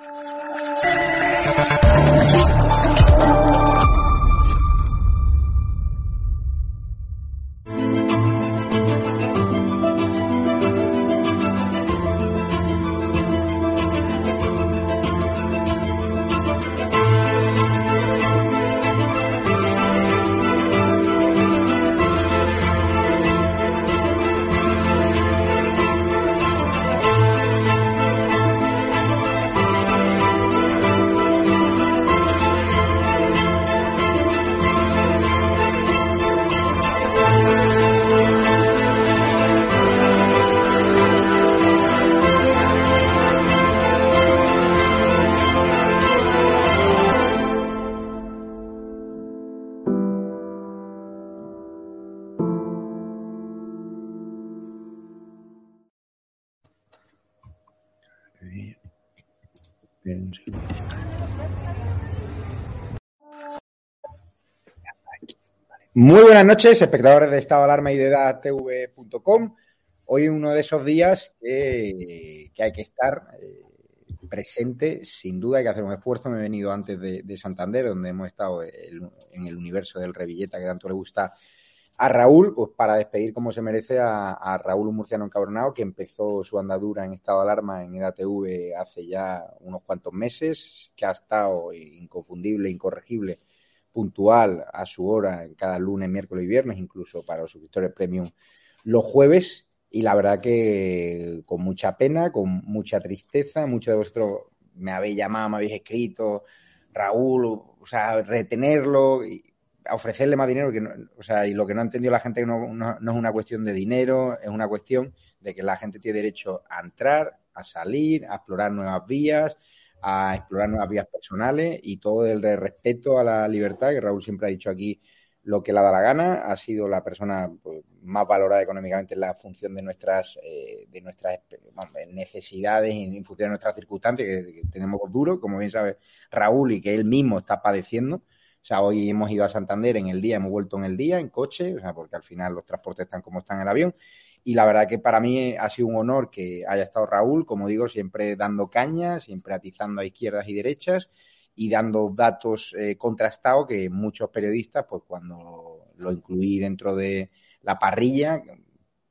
Thank you. Muy buenas noches, espectadores de Estado de Alarma y de TV.com. Hoy uno de esos días que, hay que estar eh, presente, sin duda hay que hacer un esfuerzo. Me he venido antes de, Santander, donde hemos estado en el universo del Revilleta que tanto le gusta a Raúl, pues para despedir como se merece a, Raúl, un murciano encabronado que empezó su andadura en estado de alarma en EDATV hace ya unos cuantos meses, que ha estado inconfundible, incorregible puntual a su hora en cada lunes, miércoles y viernes, incluso para los suscriptores premium los jueves. Y la verdad que con mucha pena, con mucha tristeza, muchos de vosotros me habéis llamado, me habéis escrito, Raúl, o sea, retenerlo y ofrecerle más dinero, que o sea, y lo que no ha entendido la gente no, no, es una cuestión de dinero, es una cuestión de que la gente tiene derecho a entrar, a salir, a explorar nuevas vías, a explorar nuevas vías personales y todo el de respeto a la libertad, que Raúl siempre ha dicho aquí lo que le da la gana, ha sido la persona pues, más valorada económicamente en la función de nuestras, eh, de nuestras necesidades y en función de nuestras circunstancias, que, tenemos duro, como bien sabe Raúl, y que él mismo está padeciendo. O sea, hoy hemos ido a Santander en el día, hemos vuelto en el día, en coche, o sea, porque al final los transportes están como están en el avión, y la verdad que para mí ha sido un honor que haya estado Raúl, como digo, siempre dando caña, siempre atizando a izquierdas y derechas y dando datos eh, contrastados que muchos periodistas, pues cuando lo incluí dentro de la parrilla,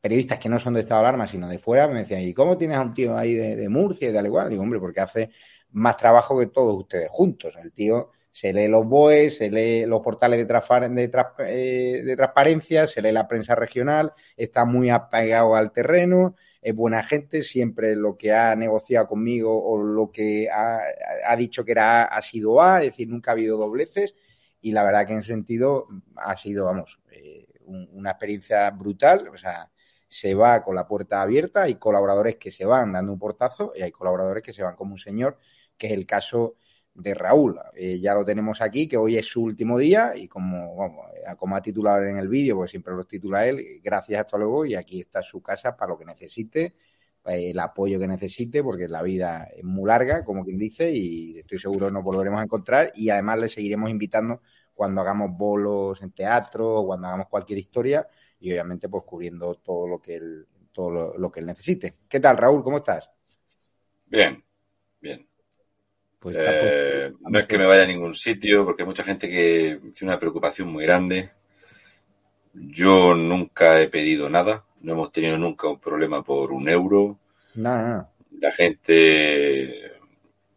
periodistas que no son de estado de alarma, sino de fuera, me decían, ¿y cómo tienes a un tío ahí de, de Murcia y tal igual? Digo, hombre, porque hace más trabajo que todos ustedes juntos. El tío se lee los BOEs, se lee los portales de, eh, de, transparencia, se lee la prensa regional, está muy apegado al terreno, es buena gente, siempre lo que ha negociado conmigo o lo que ha, dicho que era A ha sido A, es decir, nunca ha habido dobleces y la verdad que en sentido ha sido, vamos, eh, una experiencia brutal, o sea, se va con la puerta abierta, hay colaboradores que se van dando un portazo y hay colaboradores que se van como un señor, que es el caso de Raúl. Eh, ya lo tenemos aquí, que hoy es su último día y como, eh, como ha titulado en el vídeo, porque siempre lo titula él, gracias, hasta luego y aquí está su casa para lo que necesite, eh, el apoyo que necesite, porque la vida es muy larga, como quien dice, y estoy seguro nos volveremos a encontrar y además le seguiremos invitando cuando hagamos bolos en teatro cuando hagamos cualquier historia y obviamente pues cubriendo todo lo que él, todo lo que él necesite. ¿Qué tal, Raúl? ¿Cómo estás? Bien, bien. Pues eh, no es que me vaya a ningún sitio, porque hay mucha gente que tiene una preocupación muy grande. Yo nunca he pedido nada, no hemos tenido nunca un problema por un euro. Nada. La gente,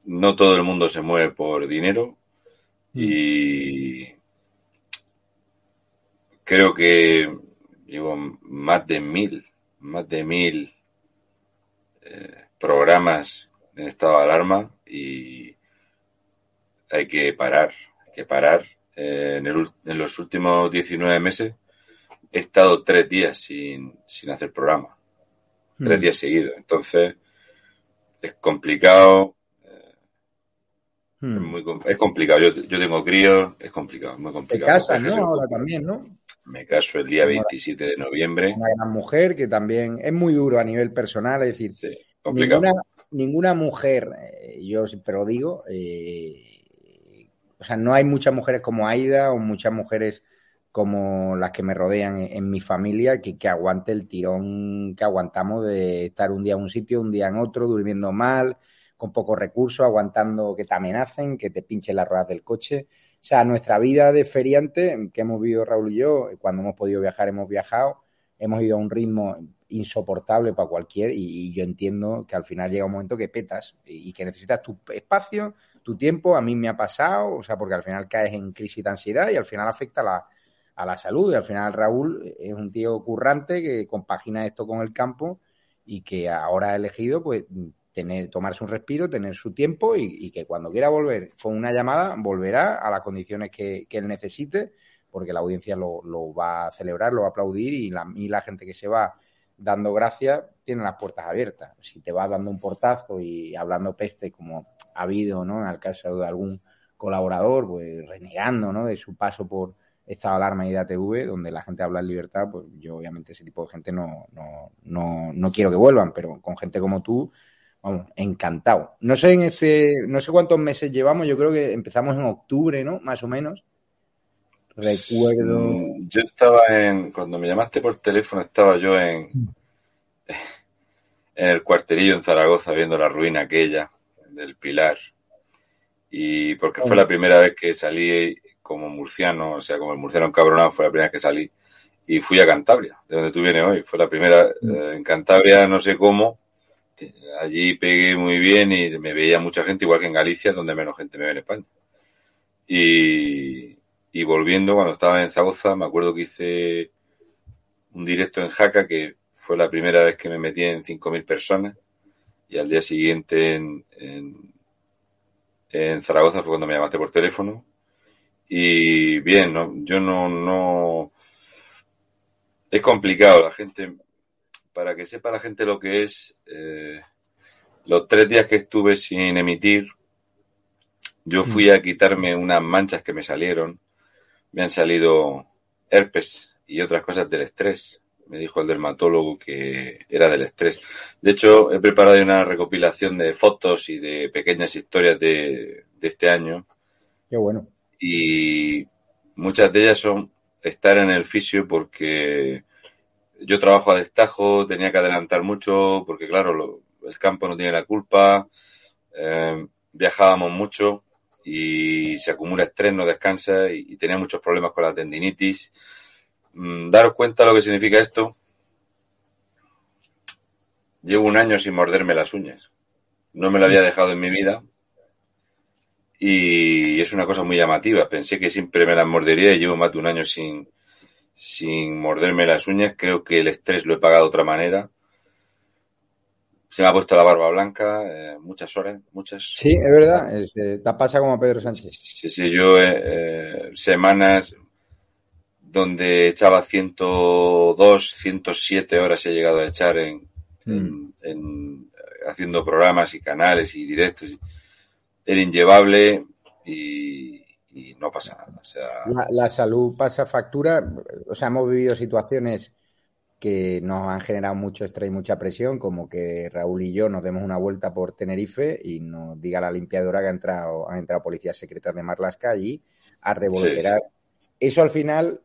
no todo el mundo se mueve por dinero y creo que llevo más de mil, más de mil eh, programas en estado de alarma y hay que parar, hay que parar. Eh, en, el, en, los últimos 19 meses he estado tres días sin, sin hacer programa, tres mm. días seguidos. Entonces, es complicado. Es, muy, com- es complicado. Yo, yo tengo críos, es complicado, muy Te complicado. casas, Porque ¿no? Ahora también, ¿no? Me caso el día 27 de noviembre. Una gran mujer que también es muy duro a nivel personal, es decir, Sí, complicado. ninguna, ninguna mujer, eh, yo siempre lo digo, eh, o sea, no hay muchas mujeres como Aida o muchas mujeres como las que me rodean en, en mi familia que, que aguante el tirón que aguantamos de estar un día en un sitio, un día en otro, durmiendo mal, con pocos recursos, aguantando que te amenacen, que te pinchen las ruedas del coche. O sea, nuestra vida de feriante, que hemos vivido Raúl y yo, cuando hemos podido viajar, hemos viajado, hemos ido a un ritmo insoportable para cualquier y, yo entiendo que al final llega un momento que petas y, y que necesitas tu espacio, tu tiempo. A mí me ha pasado, o sea, porque al final caes en crisis de ansiedad y al final afecta a la, a la salud. Y al final Raúl es un tío currante que compagina esto con el campo y que ahora ha elegido, pues, tener, tomarse un respiro, tener su tiempo y, y que cuando quiera volver con una llamada, volverá a las condiciones que, que él necesite, porque la audiencia lo, lo va a celebrar, lo va a aplaudir y la, y la gente que se va dando gracias tiene las puertas abiertas. Si te vas dando un portazo y hablando peste, como ha habido, ¿no? En el caso de algún colaborador, pues renegando, ¿no? De su paso por estado de alarma y DATV, donde la gente habla en libertad, pues yo obviamente ese tipo de gente no, no, no, no quiero que vuelvan, pero con gente como tú, vamos, encantado. No sé en este, no sé cuántos meses llevamos, yo creo que empezamos en octubre, ¿no? Más o menos. Recuerdo. Mm, Yo estaba en, cuando me llamaste por teléfono, estaba yo en, en el cuarterillo en Zaragoza viendo la ruina aquella del Pilar. Y porque fue la primera vez que salí como murciano, o sea, como el murciano encabronado, fue la primera vez que salí. Y fui a Cantabria, de donde tú vienes hoy. Fue la primera, eh, en Cantabria, no sé cómo. Allí pegué muy bien y me veía mucha gente, igual que en Galicia, donde menos gente me ve en España. Y, y volviendo, cuando estaba en Zaragoza, me acuerdo que hice un directo en Jaca, que fue la primera vez que me metí en 5.000 personas. Y al día siguiente en, en, en Zaragoza fue cuando me llamaste por teléfono. Y bien, ¿no? yo no, no... Es complicado, la gente, para que sepa la gente lo que es, eh, los tres días que estuve sin emitir, yo fui a quitarme unas manchas que me salieron, me han salido herpes y otras cosas del estrés. Me dijo el dermatólogo que era del estrés. De hecho, he preparado una recopilación de fotos y de pequeñas historias de, de este año. Qué bueno. Y muchas de ellas son estar en el fisio porque yo trabajo a destajo, tenía que adelantar mucho, porque claro, lo, el campo no tiene la culpa, eh, viajábamos mucho y se acumula estrés, no descansa y, tenía muchos problemas con la tendinitis. Mm, daros cuenta lo que significa esto. Llevo un año sin morderme las uñas. No me lo había dejado en mi vida. Y es una cosa muy llamativa. Pensé que siempre me las mordería y llevo más de un año sin, sin morderme las uñas. Creo que el estrés lo he pagado de otra manera. Se me ha puesto la barba blanca, eh, muchas horas, muchas. Sí, es verdad. Es, eh, te pasa como a Pedro Sánchez. Sí, sí, yo eh, semanas donde echaba 102, 107 horas he llegado a echar en, Mm. en, en haciendo programas y canales y directos. Era inllevable y, y no pasa nada. O sea, La, la salud pasa factura. O sea, hemos vivido situaciones que nos han generado mucho estrés y mucha presión, como que Raúl y yo nos demos una vuelta por Tenerife y nos diga la limpiadora que ha entrado, han entrado policías secretas de Marlasca allí a revolverar. Eso al final,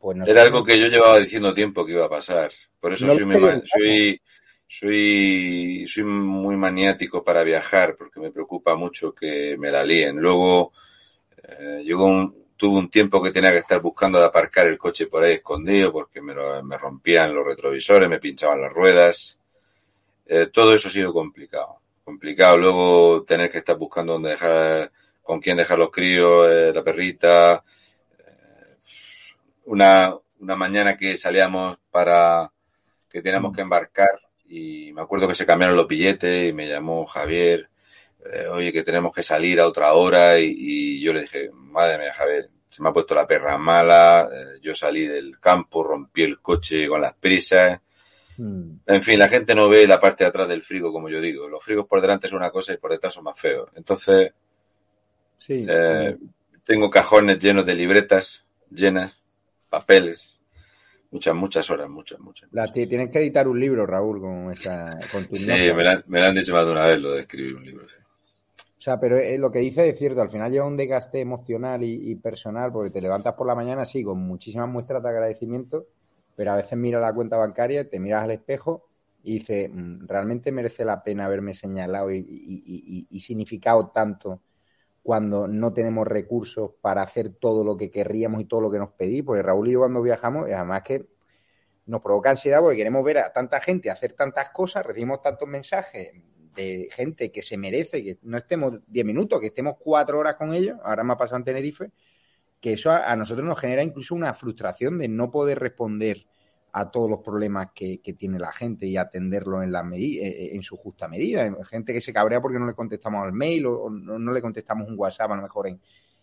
pues no Era algo que yo llevaba diciendo tiempo que iba a pasar. Por eso No soy, muy, soy muy maniático para viajar porque me preocupa mucho que me la líen. Luego eh, llegó un, tuve un tiempo que tenía que estar buscando de aparcar el coche por ahí escondido porque me, lo- me rompían los retrovisores, me pinchaban las ruedas. Eh, todo eso ha sido complicado. Complicado. Luego tener que estar buscando dónde dejar, con quién dejar los críos, eh, la perrita. Eh, una, una mañana que salíamos para que teníamos que embarcar y me acuerdo que se cambiaron los billetes y me llamó Javier, eh, oye, que tenemos que salir a otra hora y, y yo le dije, madre mía, Javier, se me ha puesto la perra mala, eh, yo salí del campo, rompí el coche con las prisas, Hmm. En fin, la gente no ve la parte de atrás del frigo, como yo digo. Los frigos por delante son una cosa y por detrás son más feos. Entonces, sí, eh, tengo cajones llenos de libretas llenas, papeles, muchas, muchas horas, muchas, muchas. tienes que editar un libro, Raúl, con esta, con tu Sí, me la, me han dicho más de una vez lo de escribir un libro. O sea, pero eh, lo que dice es cierto, al final lleva un desgaste emocional y, personal, porque te levantas por la mañana, sí, con muchísimas muestras de agradecimiento, pero a veces miras la cuenta bancaria, te miras al espejo y dices, mm, ¿realmente merece la pena haberme señalado y significado tanto cuando no tenemos recursos para hacer todo lo que querríamos y todo lo que nos pedí, porque Raúl y yo cuando viajamos, además que nos provoca ansiedad porque queremos ver a tanta gente hacer tantas cosas, recibimos tantos mensajes de gente que se merece que no estemos 10 minutos, que estemos cuatro horas con ellos, ahora me ha pasado en Tenerife, que eso a, nosotros nos genera incluso una frustración de no poder responder a todos los problemas que, tiene la gente y atenderlo en, la eh, eh, en su justa medida. Gente que se cabrea porque no le contestamos al mail o, no, le contestamos un WhatsApp a lo mejor en,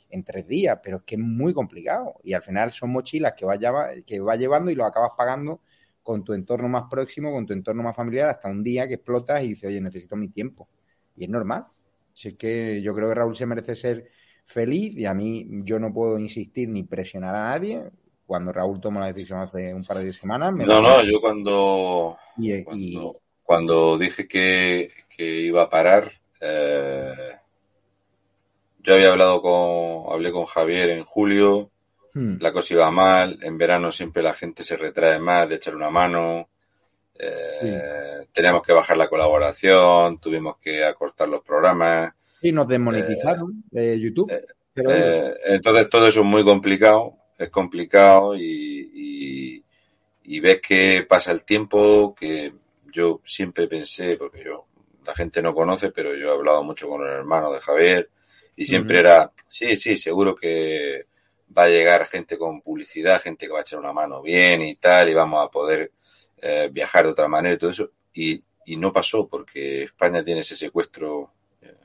en, tres días, pero es que es muy complicado y al final son mochilas que vas, que va llevando y lo acabas pagando con tu entorno más próximo, con tu entorno más familiar, hasta un día que explotas y dices, oye, necesito mi tiempo. Y es normal. Así que yo creo que Raúl se merece ser feliz y a mí yo no puedo insistir ni presionar a nadie cuando Raúl tomó la decisión hace un par de semanas. no, no, yo cuando, cuando, dije que, iba a parar, eh, yo había hablado con, hablé con Javier en julio, hmm. la cosa iba mal, en verano siempre la gente se retrae más de echar una mano, eh, teníamos que bajar la colaboración, tuvimos que acortar los programas. Y nos desmonetizaron de YouTube. Eh, entonces todo eso es muy complicado es complicado y, y, ves que pasa el tiempo, que yo siempre pensé, porque yo, la gente no conoce, pero yo he hablado mucho con el hermano de Javier y siempre era, sí, sí, seguro que va a llegar gente con publicidad, gente que va a echar una mano bien y tal, y vamos a poder eh, viajar de otra manera y todo eso. Y, y no pasó porque España tiene ese secuestro. Eh,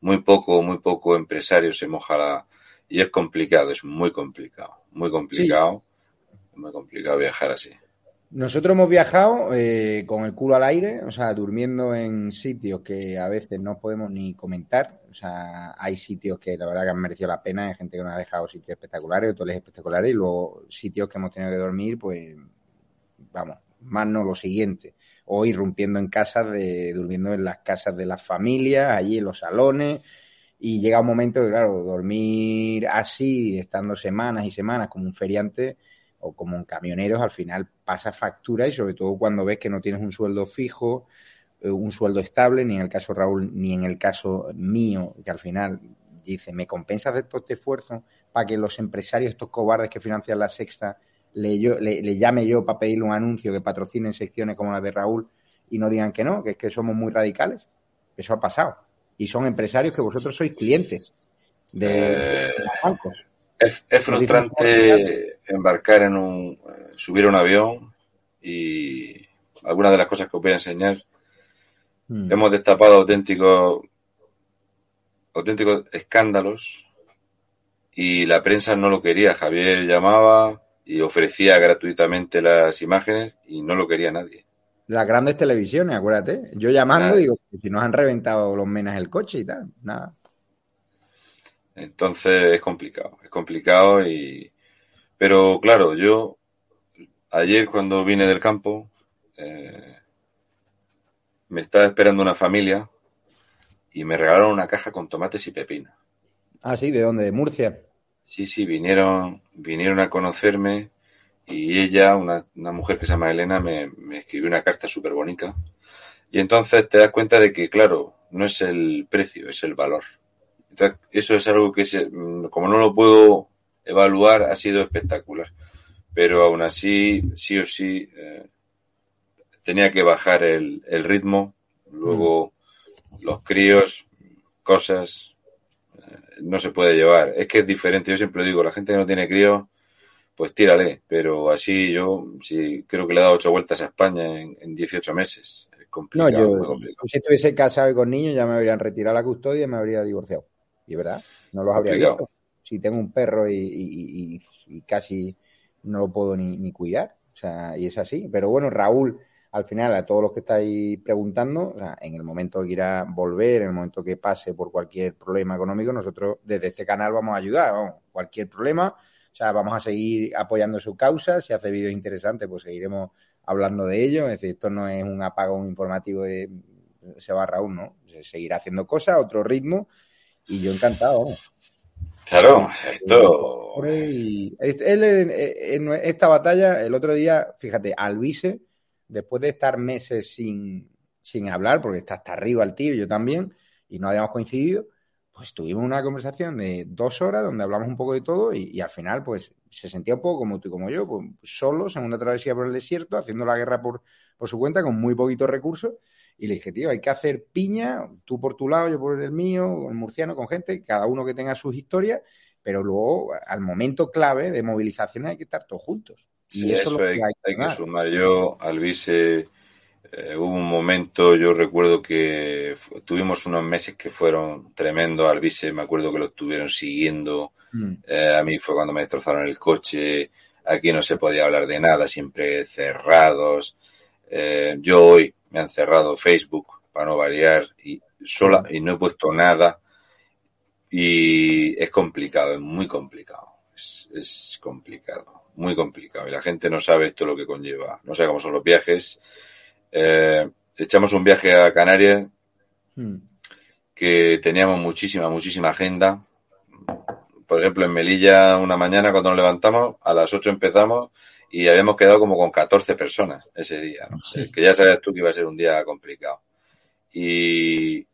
muy poco, muy poco empresario se moja la, y es complicado, es muy complicado, muy complicado, muy complicado viajar así. Nosotros hemos viajado eh, con el culo al aire, o sea, durmiendo en sitios que a veces no podemos ni comentar. O sea, hay sitios que la verdad que han merecido la pena, hay gente que nos ha dejado sitios espectaculares, hoteles espectaculares, y luego sitios que hemos tenido que dormir, pues, vamos, más no lo siguiente. O irrumpiendo en casas, de, durmiendo en las casas de las familias, allí en los salones, y llega un momento que, claro, dormir así, estando semanas y semanas como un feriante o como un camionero, al final pasa factura y sobre todo cuando ves que no tienes un sueldo fijo, eh, un sueldo estable, ni en el caso Raúl, ni en el caso mío, que al final dice, ¿me compensa hacer todo este esfuerzo para que los empresarios, estos cobardes que financian la sexta, le, le, llame yo para pedirle un anuncio que patrocinen secciones como la de Raúl y no digan que no, que es que somos muy radicales? Eso ha pasado y son empresarios que vosotros sois clientes de, eh, bancos. Es, frustrante embarcar en un, subir a un avión y algunas de las cosas que os voy a enseñar. Hmm. Hemos destapado auténticos, auténticos escándalos y la prensa no lo quería. Javier llamaba y ofrecía gratuitamente las imágenes y no lo quería nadie las grandes televisiones, acuérdate. Yo llamando digo, si nos han reventado los menas el coche y tal, nada. Entonces es complicado, es complicado y... Pero claro, yo ayer cuando vine del campo eh, me estaba esperando una familia y me regalaron una caja con tomates y pepino. Ah, sí, ¿de dónde? ¿De Murcia? Sí, sí, vinieron, vinieron a conocerme y ella, una, una mujer que se llama Elena, me, me escribió una carta súper bonita. Y entonces te das cuenta de que, claro, no es el precio, es el valor. Entonces, eso es algo que, se, como no lo puedo evaluar, ha sido espectacular. Pero aún así, sí o sí, eh, tenía que bajar el, el ritmo. Luego, mm. los críos, cosas, eh, no se puede llevar. Es que es diferente. Yo siempre digo, la gente que no tiene críos, pues tírale. Pero así yo sí creo que le he dado ocho vueltas a España en, en 18 meses. Es complicado, no, yo, si estuviese casado y con niños ya me habrían retirado la custodia y me habría divorciado. Y verdad, no los habría visto. Si tengo un perro y, casi no lo puedo ni, cuidar. O sea, y es así. Pero bueno, Raúl al final, a todos los que estáis preguntando, en el momento que quiera volver, en el momento que pase por cualquier problema económico, nosotros desde este canal vamos a ayudar. Vamos, cualquier problema, o sea, vamos a seguir apoyando su causa. Si hace vídeos interesantes, pues seguiremos hablando de ello. Es decir, esto no es un apagón informativo de se va Raúl, ¿no? Se seguirá haciendo cosas, otro ritmo, y yo encantado. Claro, esto. él en esta batalla, el otro día, fíjate, Alvise después de estar meses sin, sin hablar, porque está hasta arriba el tío, yo también, y no habíamos coincidido, pues tuvimos una conversación de dos horas donde hablamos un poco de todo y, al final, pues se sentía un poco como tú y como yo, pues, solos en una travesía por el desierto, haciendo la guerra por, por su cuenta, con muy poquitos recursos. Y le dije, tío, hay que hacer piña, tú por tu lado, yo por el mío, el murciano, con gente, cada uno que tenga sus historias, pero luego, al momento clave de movilizaciones, hay que estar todos juntos. Sí, eso, hay, que, sumar. Yo, Alvise, eh, hubo un momento, yo recuerdo que tuvimos unos meses que fueron tremendos. Alvise, me acuerdo que lo estuvieron siguiendo. Mm. Eh, a mí fue cuando me destrozaron el coche. Aquí no se podía hablar de nada, siempre cerrados. Eh, yo hoy me han cerrado Facebook para no variar y sola y no he puesto nada. Y es complicado, es muy complicado. es complicado muy complicado y la gente no sabe esto lo que conlleva, no sabe cómo son los viajes. Eh, echamos un viaje a Canarias hmm. que teníamos muchísima, muchísima agenda. Por ejemplo, en Melilla, una mañana cuando nos levantamos, a las 8 empezamos y habíamos quedado como con 14 personas ese día, que ya sabías tú que iba a ser un día complicado. Y,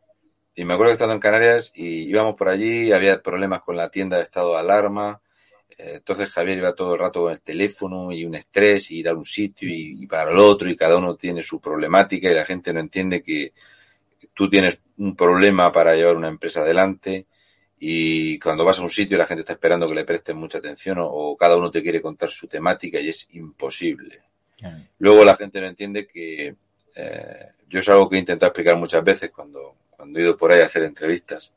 y me acuerdo que estando en Canarias y íbamos por allí, había problemas con la tienda de estado de alarma, entonces Javier iba todo el rato con el teléfono y un estrés, y ir a un sitio y, para el otro, y cada uno tiene su problemática y la gente no entiende que tú tienes un problema para llevar una empresa adelante y cuando vas a un sitio la gente está esperando que le presten mucha atención o, cada uno te quiere contar su temática y es imposible. Luego la gente no entiende que eh, yo es algo que he intentado explicar muchas veces cuando, cuando he ido por ahí a hacer entrevistas,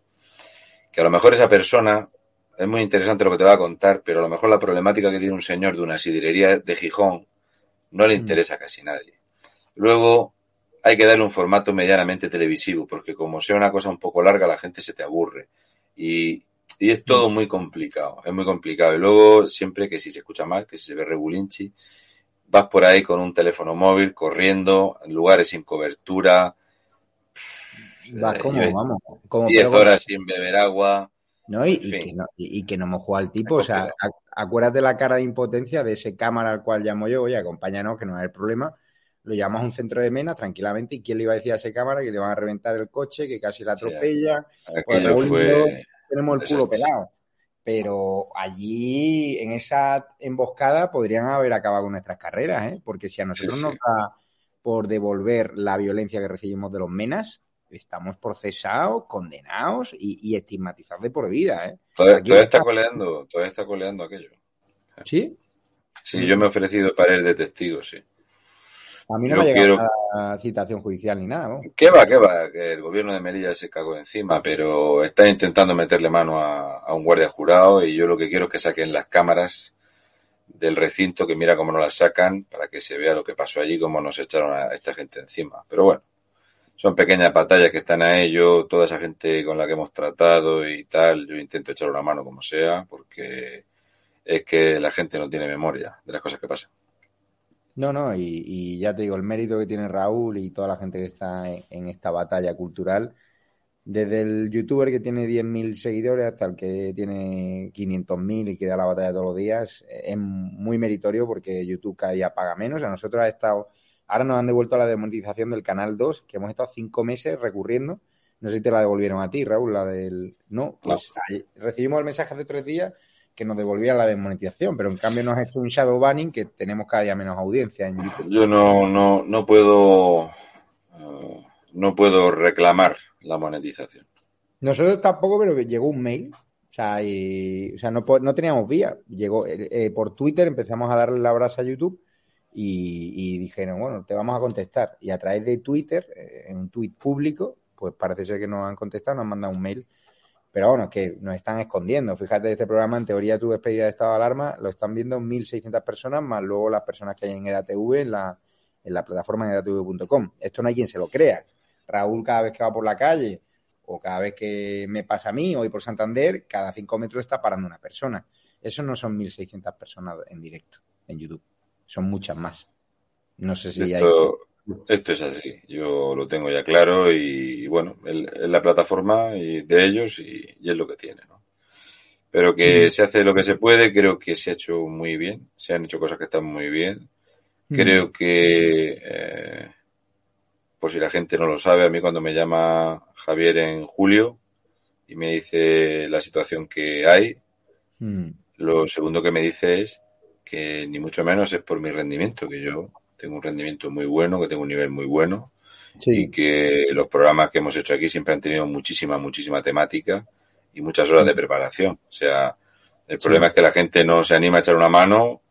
que a lo mejor esa persona es muy interesante lo que te va a contar, pero a lo mejor la problemática que tiene un señor de una siderería de Gijón no le mm. interesa a casi nadie. Luego hay que darle un formato medianamente televisivo, porque como sea una cosa un poco larga, la gente se te aburre. Y, y es todo muy complicado, es muy complicado. Y luego, siempre que si se escucha mal, que si se ve regulinchi, vas por ahí con un teléfono móvil, corriendo, en lugares sin cobertura. Vas como, vamos. Como, 10 horas sin beber agua. ¿no? Y, que no, y, que no hemos jugado al tipo. O sea, acuérdate la cara de impotencia de ese cámara al cual llamo yo, oye, acompáñanos, que no es el problema. Lo llamamos a un centro de menas tranquilamente. ¿Y quién le iba a decir a ese cámara que le van a reventar el coche, que casi la atropella? pues, tenemos el culo pelado. Pero allí, en esa emboscada, podrían haber acabado con nuestras carreras, ¿eh? Porque si a nosotros nos da por devolver la violencia que recibimos de los menas, estamos procesados, condenados y, estigmatizados de por vida. ¿eh? Todavía, está coleando, todavía está coleando aquello. ¿Sí? Sí, yo me he ofrecido para ir de testigo, sí. A mí no me ha llegado citación judicial ni nada, ¿no? ¿Qué va, qué va? Que el gobierno de Melilla se cagó encima, pero está intentando meterle mano a, un guardia jurado y yo lo que quiero es que saquen las cámaras del recinto, que mira cómo nos las sacan, para que se vea lo que pasó allí, cómo nos echaron a esta gente encima. Pero bueno, son pequeñas batallas que están a ello, toda esa gente con la que hemos tratado y tal, yo intento echar una mano como sea, porque es que la gente no tiene memoria de las cosas que pasan. No, no, y, ya te digo, el mérito que tiene Raúl y toda la gente que está en, esta batalla cultural, desde el youtuber que tiene 10.000 seguidores hasta el que tiene 500.000 y que da la batalla todos los días, es muy meritorio porque YouTube cada día paga menos. A nosotros ha estado Ahora nos han devuelto la demonetización del canal 2, que hemos estado cinco meses recurriendo. No sé si te la devolvieron a ti, Raúl, la del. No, pues recibimos el mensaje hace tres días que nos devolvía la demonetización, pero en cambio nos ha hecho un shadow banning que tenemos cada día menos audiencia en YouTube. Yo no, no, no puedo. No puedo reclamar la monetización. Nosotros tampoco, pero llegó un mail. O sea, y, o sea no, no teníamos vía. Llegó eh, eh, por Twitter, empezamos a darle la brasa a YouTube y, dijeron, bueno, te vamos a contestar. Y a través de Twitter, eh, en un tweet público, pues parece ser que nos han contestado, nos han mandado un mail. Pero bueno, es que nos están escondiendo. Fíjate, este programa, en teoría, tu despedida de estado de alarma, lo están viendo 1.600 personas, más luego las personas que hay en EDATV, en la, en la plataforma de datv.com. Esto no hay quien se lo crea. Raúl cada vez que va por la calle o cada vez que me pasa a mí, hoy por Santander, cada cinco metros está parando una persona. Eso no son 1.600 personas en directo en YouTube, son muchas más. No sé si esto. Esto es así, yo lo tengo ya claro y, bueno, es la plataforma de ellos y, es lo que tiene, ¿no? Pero que se hace lo que se puede, creo que se ha hecho muy bien, se han hecho cosas que están muy bien. Mm. Creo que eh, por si la gente no lo sabe, a mí cuando me llama Javier en julio y me dice la situación que hay, mm. lo segundo que me dice es que ni mucho menos es por mi rendimiento, que yo tengo un rendimiento muy bueno, que tengo un nivel muy bueno y que los programas que hemos hecho aquí siempre han tenido muchísima, muchísima temática y muchas horas de preparación. O sea, el problema es que la gente no se anima a echar una mano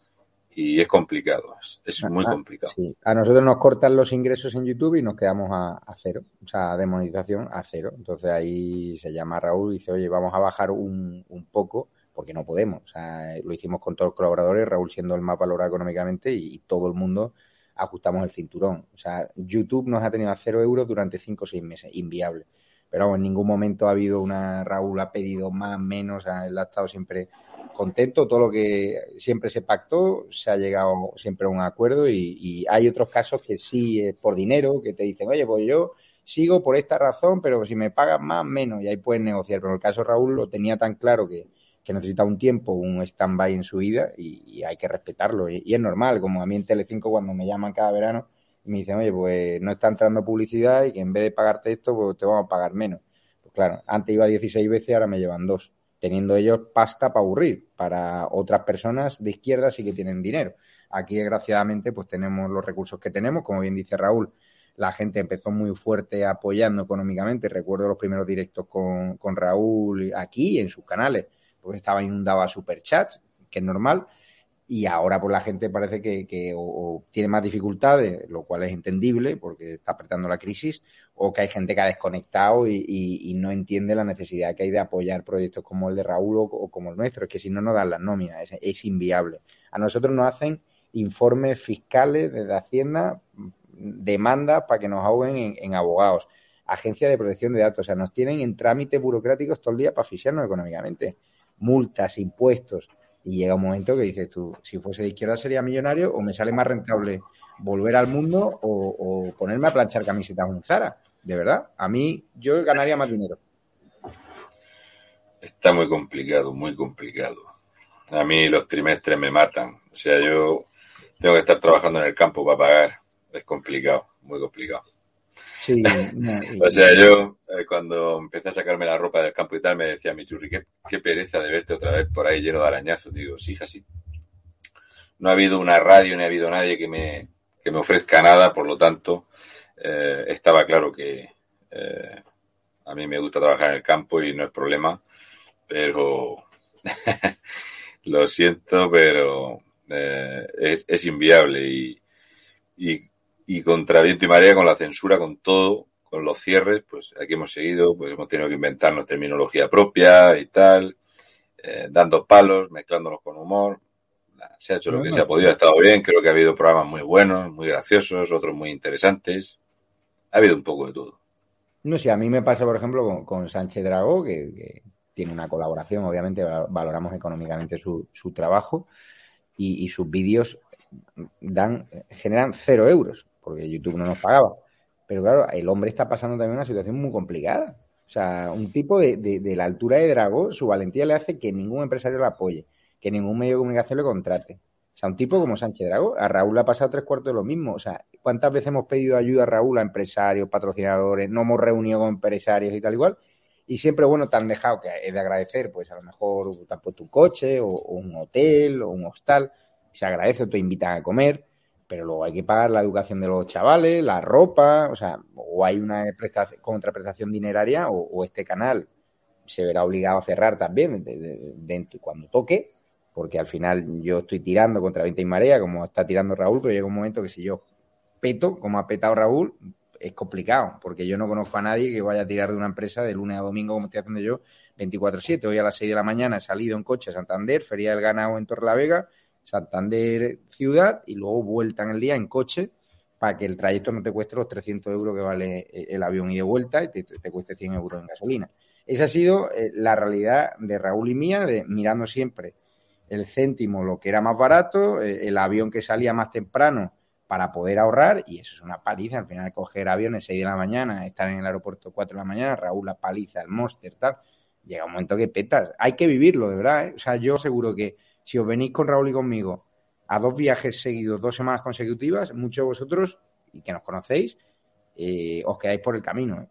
y es complicado, es, muy ah, complicado. A nosotros nos cortan los ingresos en YouTube y nos quedamos a, cero, o sea, de monetización a cero. Entonces ahí se llama Raúl y dice, oye, vamos a bajar un, poco porque no podemos. O sea, lo hicimos con todos los colaboradores, Raúl siendo el más valorado económicamente y, todo el mundo ajustamos el cinturón. O sea, YouTube nos ha tenido a cero euros durante cinco o seis meses, inviable. Pero en ningún momento ha habido una, Raúl ha pedido más, menos, él ha estado siempre contento, todo lo que siempre se pactó, se ha llegado siempre a un acuerdo y, hay otros casos que sí es por dinero, que te dicen, oye, pues yo sigo por esta razón, pero si me pagan más, menos, y ahí pueden negociar. Pero en el caso Raúl lo tenía tan claro que, que necesita un tiempo, un stand-by en su vida y, hay que respetarlo. Y, es normal, como a mí en Telecinco cuando me llaman cada verano y me dicen, oye, pues no está entrando publicidad y que en vez de pagarte esto, pues te vamos a pagar menos. Pues claro, antes iba 16 veces, ahora me llevan dos teniendo ellos pasta para aburrir. Para otras personas de izquierda sí que tienen dinero. Aquí, desgraciadamente, pues tenemos los recursos que tenemos. Como bien dice Raúl, la gente empezó muy fuerte apoyando económicamente. Recuerdo los primeros directos con, con Raúl aquí en sus canales, porque estaba inundado a superchats, que es normal y ahora pues la gente parece que, o, tiene más dificultades, lo cual es entendible porque está apretando la crisis, o que hay gente que ha desconectado y, no entiende la necesidad que hay de apoyar proyectos como el de Raúl o, como el nuestro, es que si no nos dan las nóminas, es, inviable. A nosotros nos hacen informes fiscales desde Hacienda, demandas para que nos ahoguen en, en abogados, agencias de protección de datos, o sea, nos tienen en trámites burocráticos todo el día para asfixiarnos económicamente, multas, impuestos y llega un momento que dices tú, si fuese de izquierda sería millonario o me sale más rentable volver al mundo o, ponerme a planchar camisetas en Zara. De verdad, a mí yo ganaría más dinero. Está muy complicado, muy complicado. A mí los trimestres me matan. O sea, yo tengo que estar trabajando en el campo para pagar. Es complicado, muy complicado. Sí, o sea, yo eh, cuando empecé a sacarme la ropa del campo y tal, me decía mi churri, qué, pereza de verte otra vez por ahí lleno de arañazos. Digo, sí, hija, sí. No ha habido una radio, ni ha habido nadie que me, que me ofrezca nada, por lo tanto, eh, estaba claro que eh, a mí me gusta trabajar en el campo y no es problema, pero lo siento, pero es, es, inviable y, y y contra viento y marea, con la censura, con todo, con los cierres, pues aquí hemos seguido, pues hemos tenido que inventarnos terminología propia y tal, eh, dando palos, mezclándonos con humor. Se ha hecho lo que se ha podido, ha estado bien, creo que ha habido programas muy buenos, muy graciosos, otros muy interesantes. Ha habido un poco de todo. No sé, a mí me pasa, por ejemplo, con, Sánchez Dragó, que, tiene una colaboración, obviamente valoramos económicamente su, su trabajo y, y sus vídeos dan generan cero euros porque YouTube no nos pagaba. Pero claro, el hombre está pasando también una situación muy complicada. O sea, un tipo de, la altura de Drago, su valentía le hace que ningún empresario le apoye, que ningún medio de comunicación le contrate. O sea, un tipo como Sánchez Drago, a Raúl le ha pasado tres cuartos de lo mismo. O sea, ¿cuántas veces hemos pedido ayuda a Raúl, a empresarios, patrocinadores? No hemos reunido con empresarios y tal igual. Y siempre, bueno, te han dejado, que es de agradecer, pues a lo mejor puesto tu coche, o, o, un hotel, o un hostal. Se agradece, o te invitan a comer pero luego hay que pagar la educación de los chavales, la ropa, o sea, o hay una contraprestación dineraria o, este canal se verá obligado a cerrar también dentro cuando toque, porque al final yo estoy tirando contra Venta y Marea, como está tirando Raúl, pero llega un momento que si yo peto, como ha petado Raúl, es complicado, porque yo no conozco a nadie que vaya a tirar de una empresa de lunes a domingo, como estoy haciendo yo, 24-7. Hoy a las 6 de la mañana he salido en coche a Santander, Feria del Ganado en Torre la Vega, Santander ciudad y luego vuelta en el día en coche para que el trayecto no te cueste los 300 euros que vale el avión y de vuelta y te, te cueste 100 euros en gasolina. Esa ha sido eh, la realidad de Raúl y mía, de mirando siempre el céntimo, lo que era más barato, eh, el avión que salía más temprano para poder ahorrar, y eso es una paliza. Al final, coger aviones 6 de la mañana, estar en el aeropuerto 4 de la mañana, Raúl la paliza, el Monster, tal. Llega un momento que petas. Hay que vivirlo, de verdad. ¿eh? O sea, yo seguro que si os venís con Raúl y conmigo a dos viajes seguidos, dos semanas consecutivas, muchos de vosotros, y que nos conocéis, eh, os quedáis por el camino. ¿eh?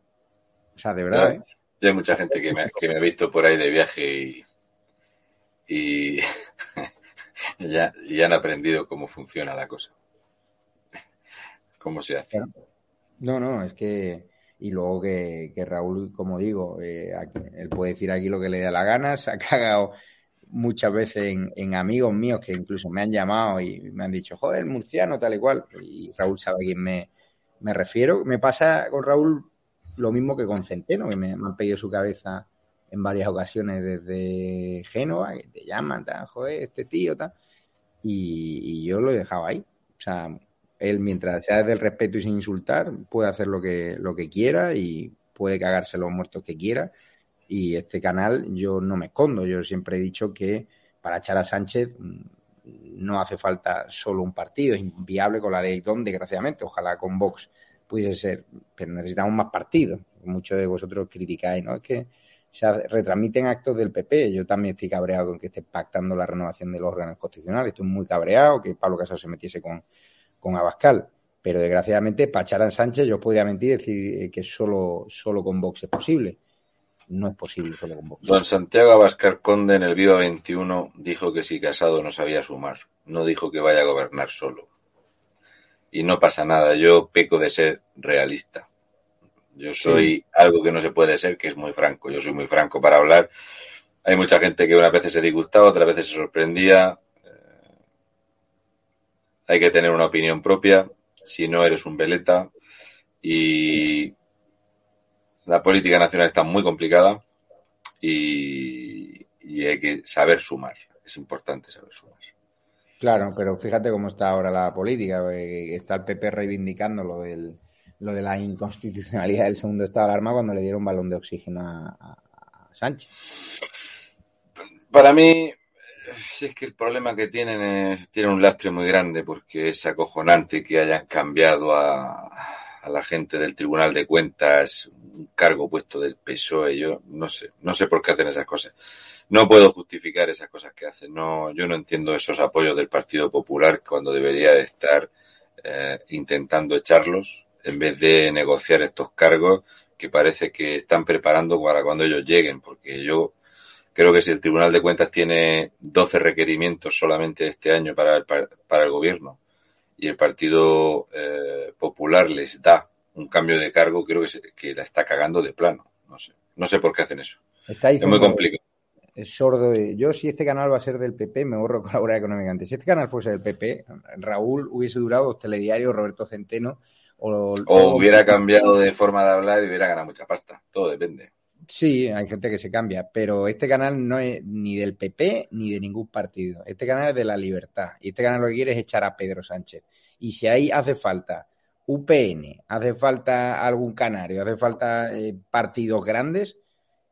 O sea, de verdad. ¿eh? hay mucha gente que me, que me, ha visto por ahí de viaje y, y ya, han aprendido cómo funciona la cosa. ¿Cómo se hace? No, no, es que. Y luego que, que Raúl, como digo, eh, él puede decir aquí lo que le da la gana, se ha cagado muchas veces en, en, amigos míos que incluso me han llamado y me han dicho, joder, murciano, tal y cual. Y Raúl sabe a quién me, me refiero. Me pasa con Raúl lo mismo que con Centeno, que me, han pedido su cabeza en varias ocasiones desde Génova, que te llaman, tal, joder, este tío, tal. Y, y, yo lo he dejado ahí. O sea, él, mientras sea desde el respeto y sin insultar, puede hacer lo que, lo que quiera y puede cagarse los muertos que quiera. Y este canal, yo no me escondo. Yo siempre he dicho que para echar a Sánchez mm, no hace falta solo un partido, es inviable con la ley DON, desgraciadamente. Ojalá con Vox pudiese ser, pero necesitamos más partidos. Muchos de vosotros criticáis, ¿no? Es que se retransmiten actos del PP. Yo también estoy cabreado con que esté pactando la renovación de los órganos constitucionales. Estoy muy cabreado que Pablo Casado se metiese con, con Abascal. Pero desgraciadamente, para echar a Sánchez, yo podría mentir y decir que solo, solo con Vox es posible. No es posible solo con Vox. Don Santiago Abascal Conde en el Viva 21 dijo que si Casado no sabía sumar, no dijo que vaya a gobernar solo. Y no pasa nada, yo peco de ser realista. Yo soy sí. algo que no se puede ser, que es muy franco. Yo soy muy franco para hablar. Hay mucha gente que unas veces se disgustaba, otras veces se sorprendía. hay que tener una opinión propia, si no eres un veleta. Y la política nacional está muy complicada y, y, hay que saber sumar. Es importante saber sumar. Claro, pero fíjate cómo está ahora la política. Está el PP reivindicando lo, del, lo de la inconstitucionalidad del segundo estado de alarma cuando le dieron balón de oxígeno a, a Sánchez. Para mí, si es que el problema que tienen es, tienen un lastre muy grande porque es acojonante que hayan cambiado a, a la gente del Tribunal de Cuentas cargo puesto del PSOE. Yo no sé, no sé por qué hacen esas cosas. No puedo justificar esas cosas que hacen. No, yo no entiendo esos apoyos del Partido Popular cuando debería de estar eh, intentando echarlos en vez de negociar estos cargos que parece que están preparando para cuando ellos lleguen, porque yo creo que si el Tribunal de Cuentas tiene 12 requerimientos solamente este año para el, para el gobierno y el Partido eh, Popular les da un cambio de cargo, creo que, se, que, la está cagando de plano. No sé, no sé por qué hacen eso. Está es muy complicado. Es sordo. Yo, si este canal va a ser del PP, me ahorro colaborar económicamente. Si este canal fuese del PP, Raúl hubiese durado dos telediarios, Roberto Centeno. O, o hubiera cambiado de forma de hablar y hubiera ganado mucha pasta. Todo depende. Sí, hay gente que se cambia, pero este canal no es ni del PP ni de ningún partido. Este canal es de la libertad. Y este canal lo que quiere es echar a Pedro Sánchez. Y si ahí hace falta UPN, hace falta algún canario, hace falta eh, partidos grandes,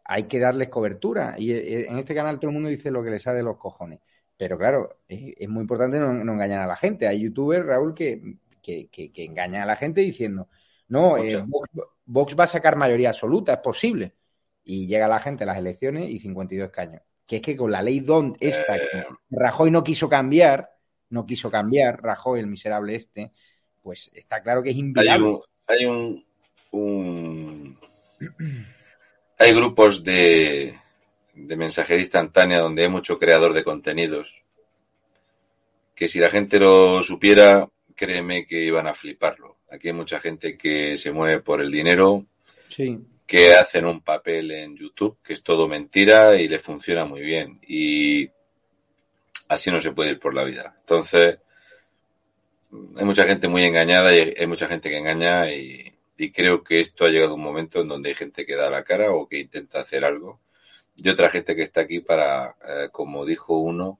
hay que darles cobertura. Y eh, en este canal todo el mundo dice lo que les sale de los cojones. Pero claro, es, es muy importante no, no, engañar a la gente. Hay youtubers, Raúl, que, que, que, que engañan a la gente diciendo, no, eh, Vox, Vox, va a sacar mayoría absoluta, es posible. Y llega la gente a las elecciones y 52 escaños. Que es que con la ley DON esta, eh... Rajoy no quiso cambiar, no quiso cambiar, Rajoy, el miserable este, pues está claro que es inviable. Hay un, hay un, un hay grupos de, de mensajería instantánea donde hay mucho creador de contenidos que si la gente lo supiera, créeme que iban a fliparlo. Aquí hay mucha gente que se mueve por el dinero, sí. que hacen un papel en YouTube, que es todo mentira y le funciona muy bien. Y así no se puede ir por la vida. Entonces, hay mucha gente muy engañada y hay mucha gente que engaña y, creo que esto ha llegado a un momento en donde hay gente que da la cara o que intenta hacer algo y otra gente que está aquí para, eh, como dijo uno,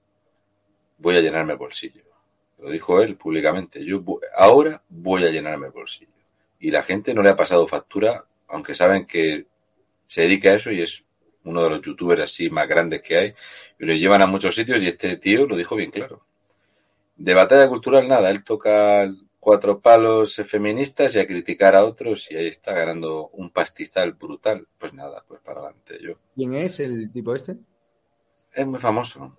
voy a llenarme el bolsillo. Lo dijo él públicamente. Yo ahora voy a llenarme el bolsillo. Y la gente no le ha pasado factura, aunque saben que se dedica a eso y es uno de los youtubers así más grandes que hay. Y lo llevan a muchos sitios y este tío lo dijo bien claro. De batalla cultural nada, él toca cuatro palos feministas y a criticar a otros y ahí está ganando un pastizal brutal. Pues nada, pues para adelante yo. ¿Quién es el tipo este? Es muy famoso,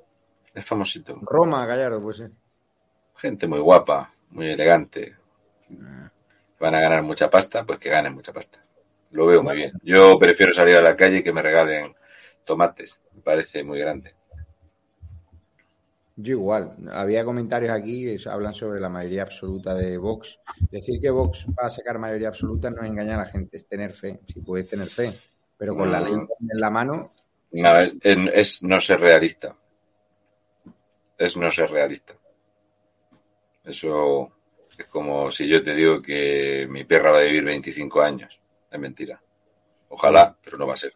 es famosito. Roma Gallardo, pues sí. Gente muy guapa, muy elegante. Ah. Van a ganar mucha pasta, pues que ganen mucha pasta. Lo veo muy bien. Yo prefiero salir a la calle y que me regalen tomates. Me parece muy grande. Yo igual. Había comentarios aquí que hablan sobre la mayoría absoluta de Vox. Decir que Vox va a sacar mayoría absoluta no es engañar a la gente, es tener fe. Si puedes tener fe. Pero con la ley en la mano. No, es, no ser realista. Es no ser realista. Eso es como si yo te digo que mi perra va a vivir 25 años. Es mentira. Ojalá, pero no va a ser.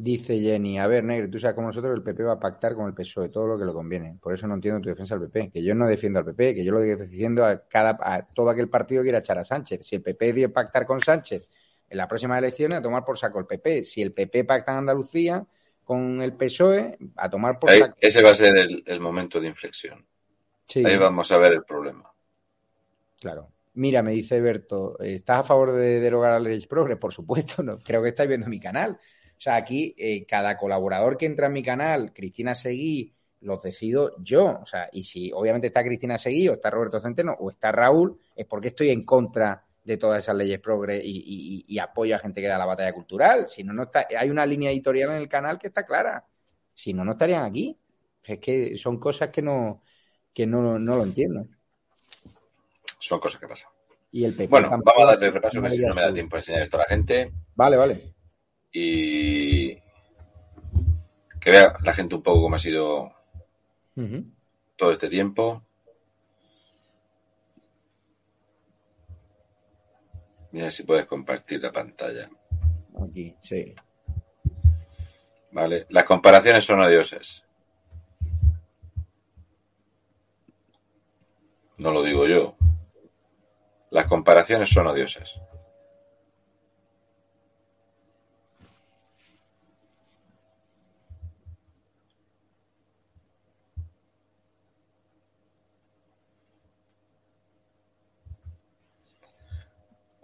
Dice Jenny, a ver, Negro, tú sabes como nosotros el PP va a pactar con el PSOE todo lo que le conviene. Por eso no entiendo tu defensa al PP. Que yo no defiendo al PP, que yo lo defiendo a, cada, a todo aquel partido que quiera echar a Sánchez. Si el PP quiere pactar con Sánchez en las próximas elecciones, a tomar por saco el PP. Si el PP pacta en Andalucía con el PSOE, a tomar por saco. Ese va a ser el, momento de inflexión. Ahí vamos a ver el problema. Claro. Mira, me dice Berto, ¿estás a favor de derogar la ley Progress? Por supuesto, no. creo que estáis viendo mi canal. O sea, aquí eh, cada colaborador que entra en mi canal, Cristina Seguí, los decido yo. O sea, y si obviamente está Cristina Seguí o está Roberto Centeno o está Raúl, es porque estoy en contra de todas esas leyes progres y, apoyo a gente que da la batalla cultural. Si no, no está, hay una línea editorial en el canal que está clara. Si no, no estarían aquí. Es que son cosas que no, que no, no lo entiendo. Son cosas que pasan. Y el bueno, vamos a darle repaso que si no me da tiempo a enseñar esto a la gente. Vale, vale y que vea la gente un poco cómo ha sido todo este tiempo. Mira si puedes compartir la pantalla. Aquí, sí. Vale, las comparaciones son odiosas. No lo digo yo. Las comparaciones son odiosas.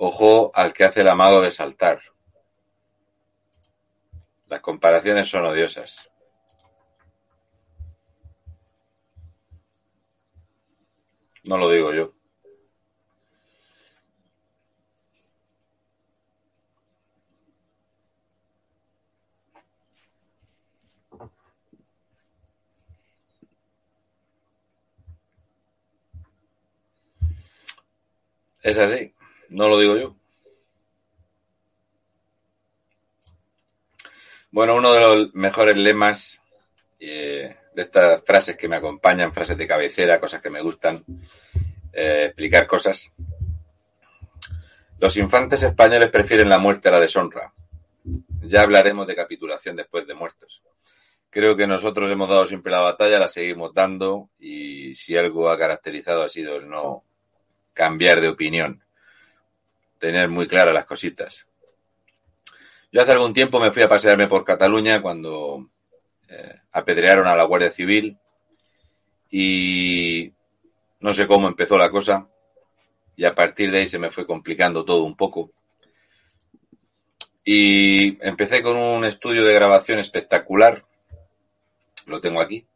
Ojo al que hace el amago de saltar. Las comparaciones son odiosas. No lo digo yo. Es así. No lo digo yo. Bueno, uno de los mejores lemas eh, de estas frases que me acompañan, frases de cabecera, cosas que me gustan, eh, explicar cosas. Los infantes españoles prefieren la muerte a la deshonra. Ya hablaremos de capitulación después de muertos. Creo que nosotros hemos dado siempre la batalla, la seguimos dando y si algo ha caracterizado ha sido el no cambiar de opinión tener muy claras las cositas. Yo hace algún tiempo me fui a pasearme por Cataluña cuando eh, apedrearon a la Guardia Civil y no sé cómo empezó la cosa y a partir de ahí se me fue complicando todo un poco. Y empecé con un estudio de grabación espectacular, lo tengo aquí.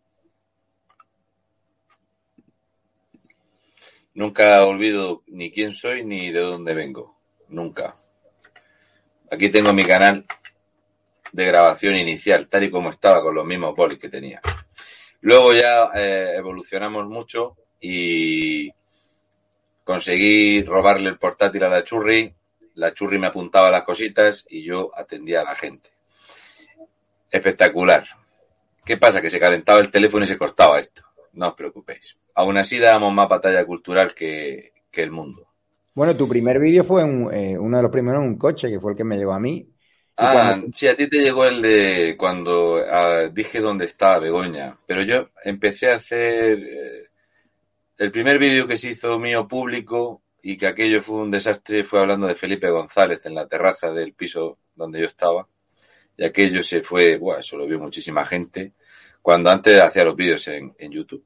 Nunca olvido ni quién soy ni de dónde vengo nunca. Aquí tengo mi canal de grabación inicial, tal y como estaba con los mismos bolis que tenía. Luego ya eh, evolucionamos mucho y conseguí robarle el portátil a la churri. La churri me apuntaba las cositas y yo atendía a la gente. Espectacular. ¿Qué pasa? Que se calentaba el teléfono y se cortaba esto. No os preocupéis. Aún así dábamos más batalla cultural que el mundo. Bueno, tu primer vídeo fue eh, uno de los primeros en un coche, que fue el que me llegó a mí. Ah, sí, a ti te llegó el de cuando ah, dije dónde estaba Begoña, pero yo empecé a hacer, eh, el primer vídeo que se hizo mío público y que aquello fue un desastre fue hablando de Felipe González en la terraza del piso donde yo estaba. Y aquello se fue, bueno, eso lo vio muchísima gente cuando antes hacía los vídeos en, YouTube,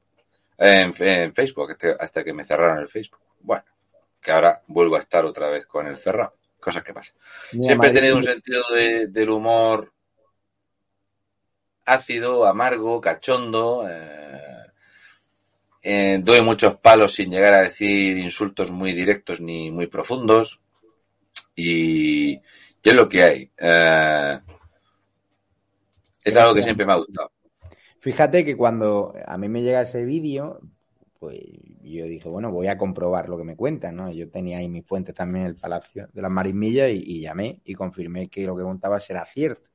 en, Facebook, hasta que me cerraron el Facebook. Bueno, que ahora vuelvo a estar otra vez con el cerrado. Cosas que pasan. Siempre he tenido un sentido del humor ácido, amargo, cachondo. Eh, eh, doy muchos palos sin llegar a decir insultos muy directos ni muy profundos. Y, es lo que hay. Eh, es algo que siempre me ha gustado. Fíjate que cuando a mí me llega ese vídeo, pues yo dije, bueno, voy a comprobar lo que me cuentan, ¿no? Yo tenía ahí mi fuente también en el Palacio de las Marismillas y, y, llamé y confirmé que lo que contaba era cierto.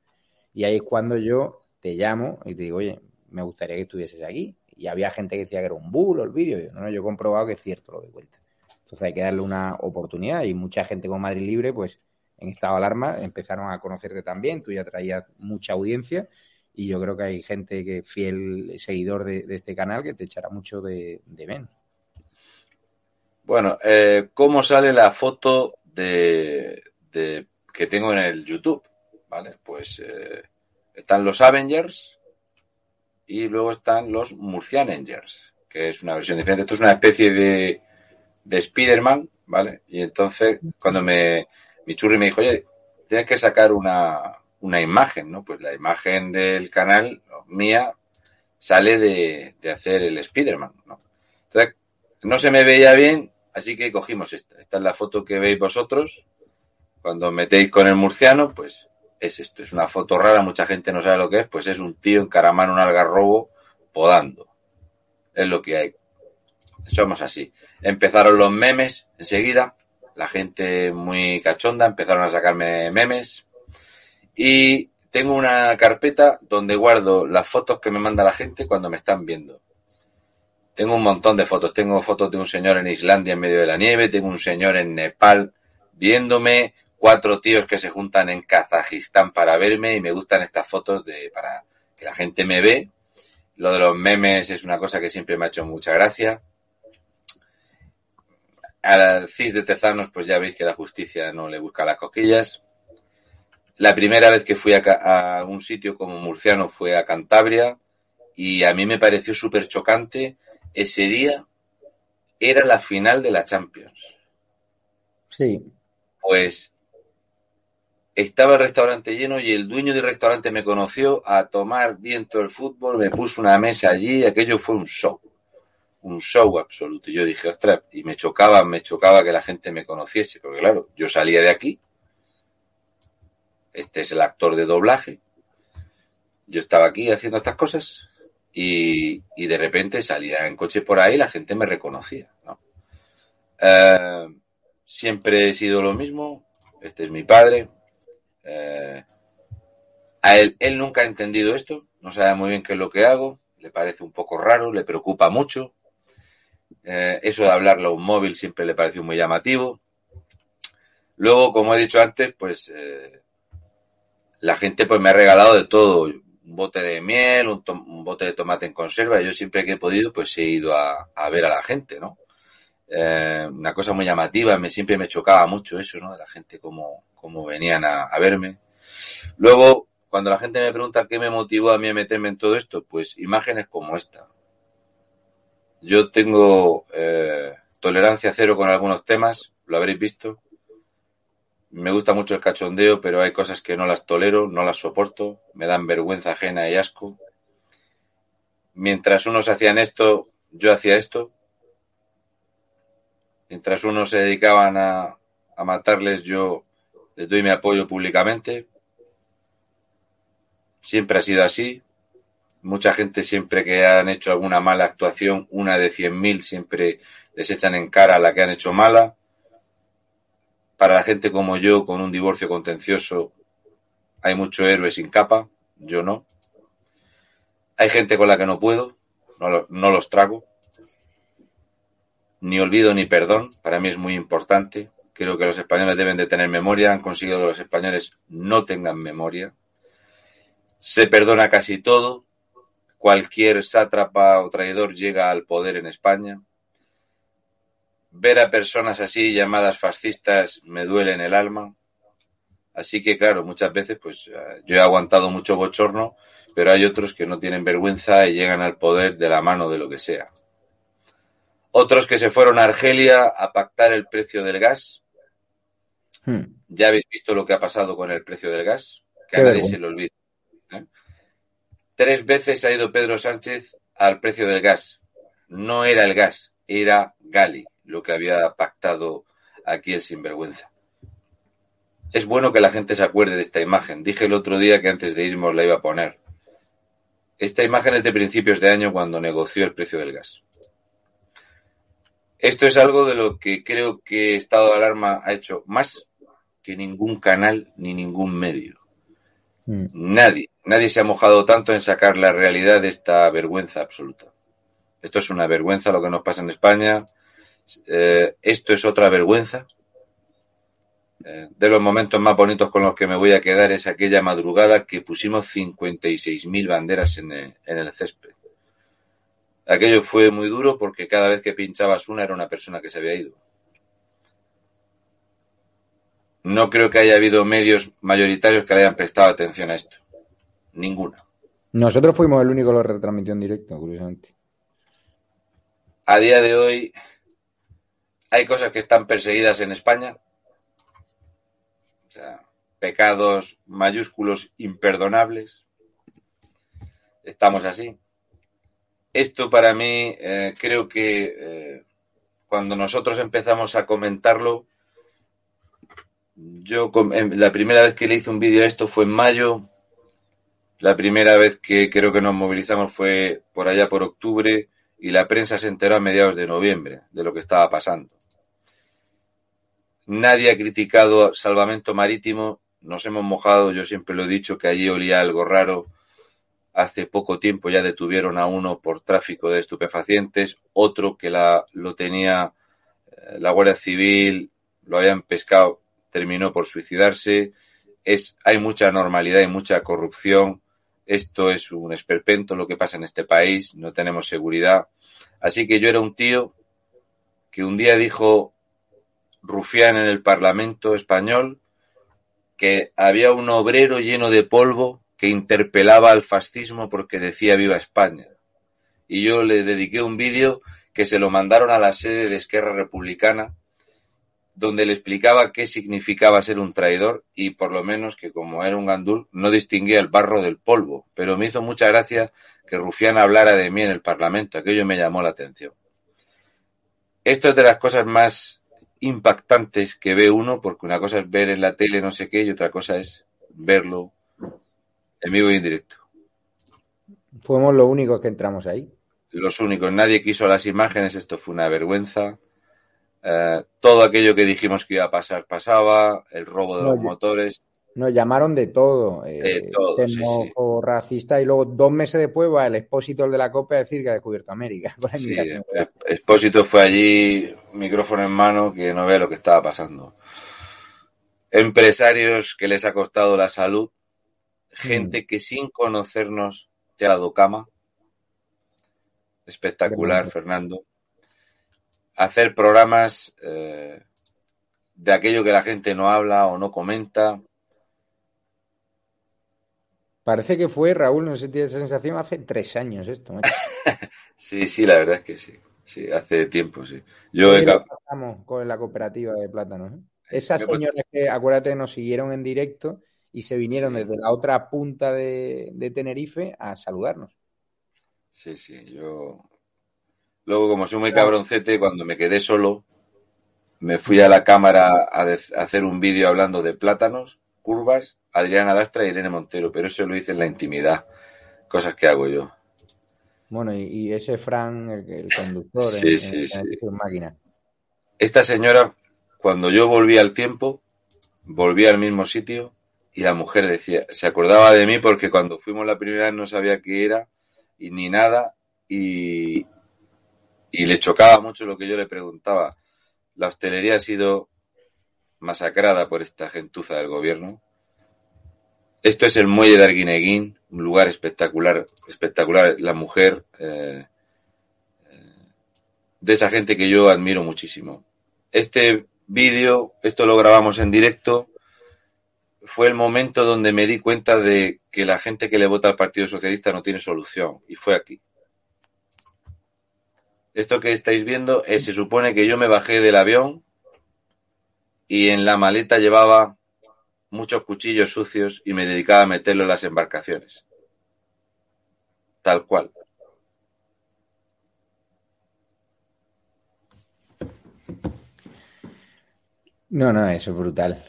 Y ahí es cuando yo te llamo y te digo, oye, me gustaría que estuvieses aquí. Y había gente que decía que era un bulo el vídeo. No, no, yo he comprobado que es cierto lo que cuenta. Entonces hay que darle una oportunidad y mucha gente con Madrid Libre, pues en estado de alarma, empezaron a conocerte también. Tú ya traías mucha audiencia y yo creo que hay gente que fiel seguidor de, este canal que te echará mucho de, de menos. Bueno, eh, ¿cómo sale la foto de, que tengo en el YouTube? Vale, pues eh, están los Avengers y luego están los Murcianengers, que es una versión diferente. Esto es una especie de, de Spider-Man, ¿vale? Y entonces, cuando me, mi churri me dijo, oye, tienes que sacar una, una imagen, ¿no? Pues la imagen del canal mía sale de, de hacer el Spider-Man, ¿no? Entonces, no se me veía bien, así que cogimos esta. Esta es la foto que veis vosotros. Cuando metéis con el murciano, pues es esto. Es una foto rara, mucha gente no sabe lo que es, pues es un tío encaramado en un algarrobo podando. Es lo que hay. Somos así. Empezaron los memes enseguida. La gente muy cachonda empezaron a sacarme memes y tengo una carpeta donde guardo las fotos que me manda la gente cuando me están viendo. Tengo un montón de fotos. Tengo fotos de un señor en Islandia en medio de la nieve, tengo un señor en Nepal viéndome, cuatro tíos que se juntan en Kazajistán para verme y me gustan estas fotos de para que la gente me ve. Lo de los memes es una cosa que siempre me ha hecho mucha gracia. Al CIS de Tezanos, pues ya veis que la justicia no le busca las coquillas. La primera vez que fui a, un sitio como murciano fue a Cantabria y a mí me pareció súper chocante. Ese día era la final de la Champions. Sí. Pues estaba el restaurante lleno y el dueño del restaurante me conoció a tomar viento el fútbol, me puso una mesa allí, aquello fue un show, un show absoluto. Y yo dije, ostras, y me chocaba, me chocaba que la gente me conociese, porque claro, yo salía de aquí, este es el actor de doblaje. Yo estaba aquí haciendo estas cosas y, de repente salía en coche por ahí y la gente me reconocía. Eh, siempre he sido lo mismo. Este es mi padre. Eh, a él, él nunca ha entendido esto. No sabe muy bien qué es lo que hago. Le parece un poco raro, le preocupa mucho. Eh, eso de hablarle a un móvil siempre le pareció muy llamativo. Luego, como he dicho antes, pues la gente pues me ha regalado de todo, un bote de miel, un, bote de tomate en conserva, yo siempre que he podido pues he ido a, ver a la gente, ¿no? Eh, una cosa muy llamativa, me, siempre me chocaba mucho eso, ¿no? De la gente como, como venían a, verme. Luego, cuando la gente me pregunta qué me motivó a mí a meterme en todo esto, pues imágenes como esta. Yo tengo eh, tolerancia cero con algunos temas, lo habréis visto me gusta mucho el cachondeo, pero hay cosas que no las tolero, no las soporto, me dan vergüenza ajena y asco. Mientras unos hacían esto, yo hacía esto. Mientras unos se dedicaban a, a matarles, yo les doy mi apoyo públicamente. Siempre ha sido así. Mucha gente siempre que han hecho alguna mala actuación, una de cien mil, siempre les echan en cara a la que han hecho mala para la gente como yo, con un divorcio contencioso, hay mucho héroe sin capa, yo no. Hay gente con la que no puedo, no, los trago. Ni olvido ni perdón, para mí es muy importante. Creo que los españoles deben de tener memoria, han conseguido que los españoles no tengan memoria. Se perdona casi todo, cualquier sátrapa o traidor llega al poder en España. Ver a personas así llamadas fascistas me duele en el alma. Así que, claro, muchas veces, pues eh, yo he aguantado mucho bochorno, pero hay otros que no tienen vergüenza y llegan al poder de la mano de lo que sea. Otros que se fueron a Argelia a pactar el precio del gas. Hmm. Ya habéis visto lo que ha pasado con el precio del gas, que a nadie se le olvida. ¿eh? Tres veces ha ido Pedro Sánchez al precio del gas. No era el gas, era Gali, lo que había pactado aquí el sinvergüenza. Es bueno que la gente se acuerde de esta imagen. Dije el otro día que antes de irnos la iba a poner. Esta imagen es de principios de año cuando negoció el precio del gas. Esto es algo de lo que creo que Estado de Alarma ha hecho más que ningún canal ni ningún medio. Mm. Nadie, nadie se ha mojado tanto en sacar la realidad de esta vergüenza absoluta. Esto es una vergüenza lo que nos pasa en España. Eh, esto es otra vergüenza. Eh, de los momentos más bonitos con los que me voy a quedar es aquella madrugada que pusimos 56.000 banderas en el, en el césped. Aquello fue muy duro porque cada vez que pinchabas una era una persona que se había ido. No creo que haya habido medios mayoritarios que le hayan prestado atención a esto. Ninguna. Nosotros fuimos el único que lo retransmitió en directo, curiosamente a día de hoy hay cosas que están perseguidas en España. O sea, pecados mayúsculos imperdonables. Estamos así. Esto para mí eh, creo que eh, cuando nosotros empezamos a comentarlo, yo la primera vez que le hice un vídeo a esto fue en mayo. La primera vez que creo que nos movilizamos fue por allá por octubre y la prensa se enteró a mediados de noviembre de lo que estaba pasando. Nadie ha criticado salvamento marítimo, nos hemos mojado, yo siempre lo he dicho que allí olía algo raro. Hace poco tiempo ya detuvieron a uno por tráfico de estupefacientes, otro que la, lo tenía eh, la Guardia Civil, lo habían pescado, terminó por suicidarse. Es, hay mucha normalidad y mucha corrupción esto es un esperpento lo que pasa en este país, no tenemos seguridad. Así que yo era un tío que un día dijo Rufián en el Parlamento español que había un obrero lleno de polvo que interpelaba al fascismo porque decía viva España. Y yo le dediqué un vídeo que se lo mandaron a la sede de Esquerra Republicana donde le explicaba qué significaba ser un traidor y por lo menos que como era un gandul no distinguía el barro del polvo. Pero me hizo mucha gracia que Rufián hablara de mí en el Parlamento, aquello me llamó la atención. Esto es de las cosas más impactantes que ve uno, porque una cosa es ver en la tele no sé qué y otra cosa es verlo en vivo y en directo. Fuimos los únicos que entramos ahí. Los únicos, nadie quiso las imágenes, esto fue una vergüenza. Eh, todo aquello que dijimos que iba a pasar pasaba, el robo de los motores. Nos llamaron de todo. Eh, todo, racista y luego dos meses después va el expósito de la COPE a decir que ha descubierto América. sí, expósito fue allí, micrófono en mano, que no ve lo que estaba pasando. Empresarios que les ha costado la salud, gente mm. que sin conocernos te ha dado cama. Espectacular, Fernando hacer programas eh, de aquello que la gente no habla o no comenta. Parece que fue, Raúl, no sé si tienes esa sensación, hace tres años esto. sí, sí, la verdad es que sí. Sí, hace tiempo, sí. Yo con la cooperativa de plátanos. ¿eh? Esas señoras que, acuérdate, nos siguieron en directo y se vinieron desde la otra punta de, de Tenerife a saludarnos. Sí, sí, yo Luego, como soy muy cabroncete, cuando me quedé solo, me fui a la cámara a, hacer un vídeo hablando de plátanos, curvas, Adriana Lastra y Irene Montero, pero eso lo hice en la intimidad, cosas que hago yo. Bueno, y, ese Fran, el, conductor, sí, sí, sí. máquina. Esta señora, cuando yo volví al tiempo, volví al mismo sitio y la mujer decía, se acordaba de mí porque cuando fuimos la primera vez no sabía qué era y ni nada y, y le chocaba mucho lo que yo le preguntaba. La hostelería ha sido masacrada por esta gentuza del gobierno. Esto es el muelle de Arguineguín, un lugar espectacular, espectacular. La mujer, eh, eh, de esa gente que yo admiro muchísimo. Este vídeo, esto lo grabamos en directo, fue el momento donde me di cuenta de que la gente que le vota al Partido Socialista no tiene solución, y fue aquí. Esto que estáis viendo, es, se supone que yo me bajé del avión y en la maleta llevaba muchos cuchillos sucios y me dedicaba a meterlo en las embarcaciones. Tal cual. No, no, eso es brutal.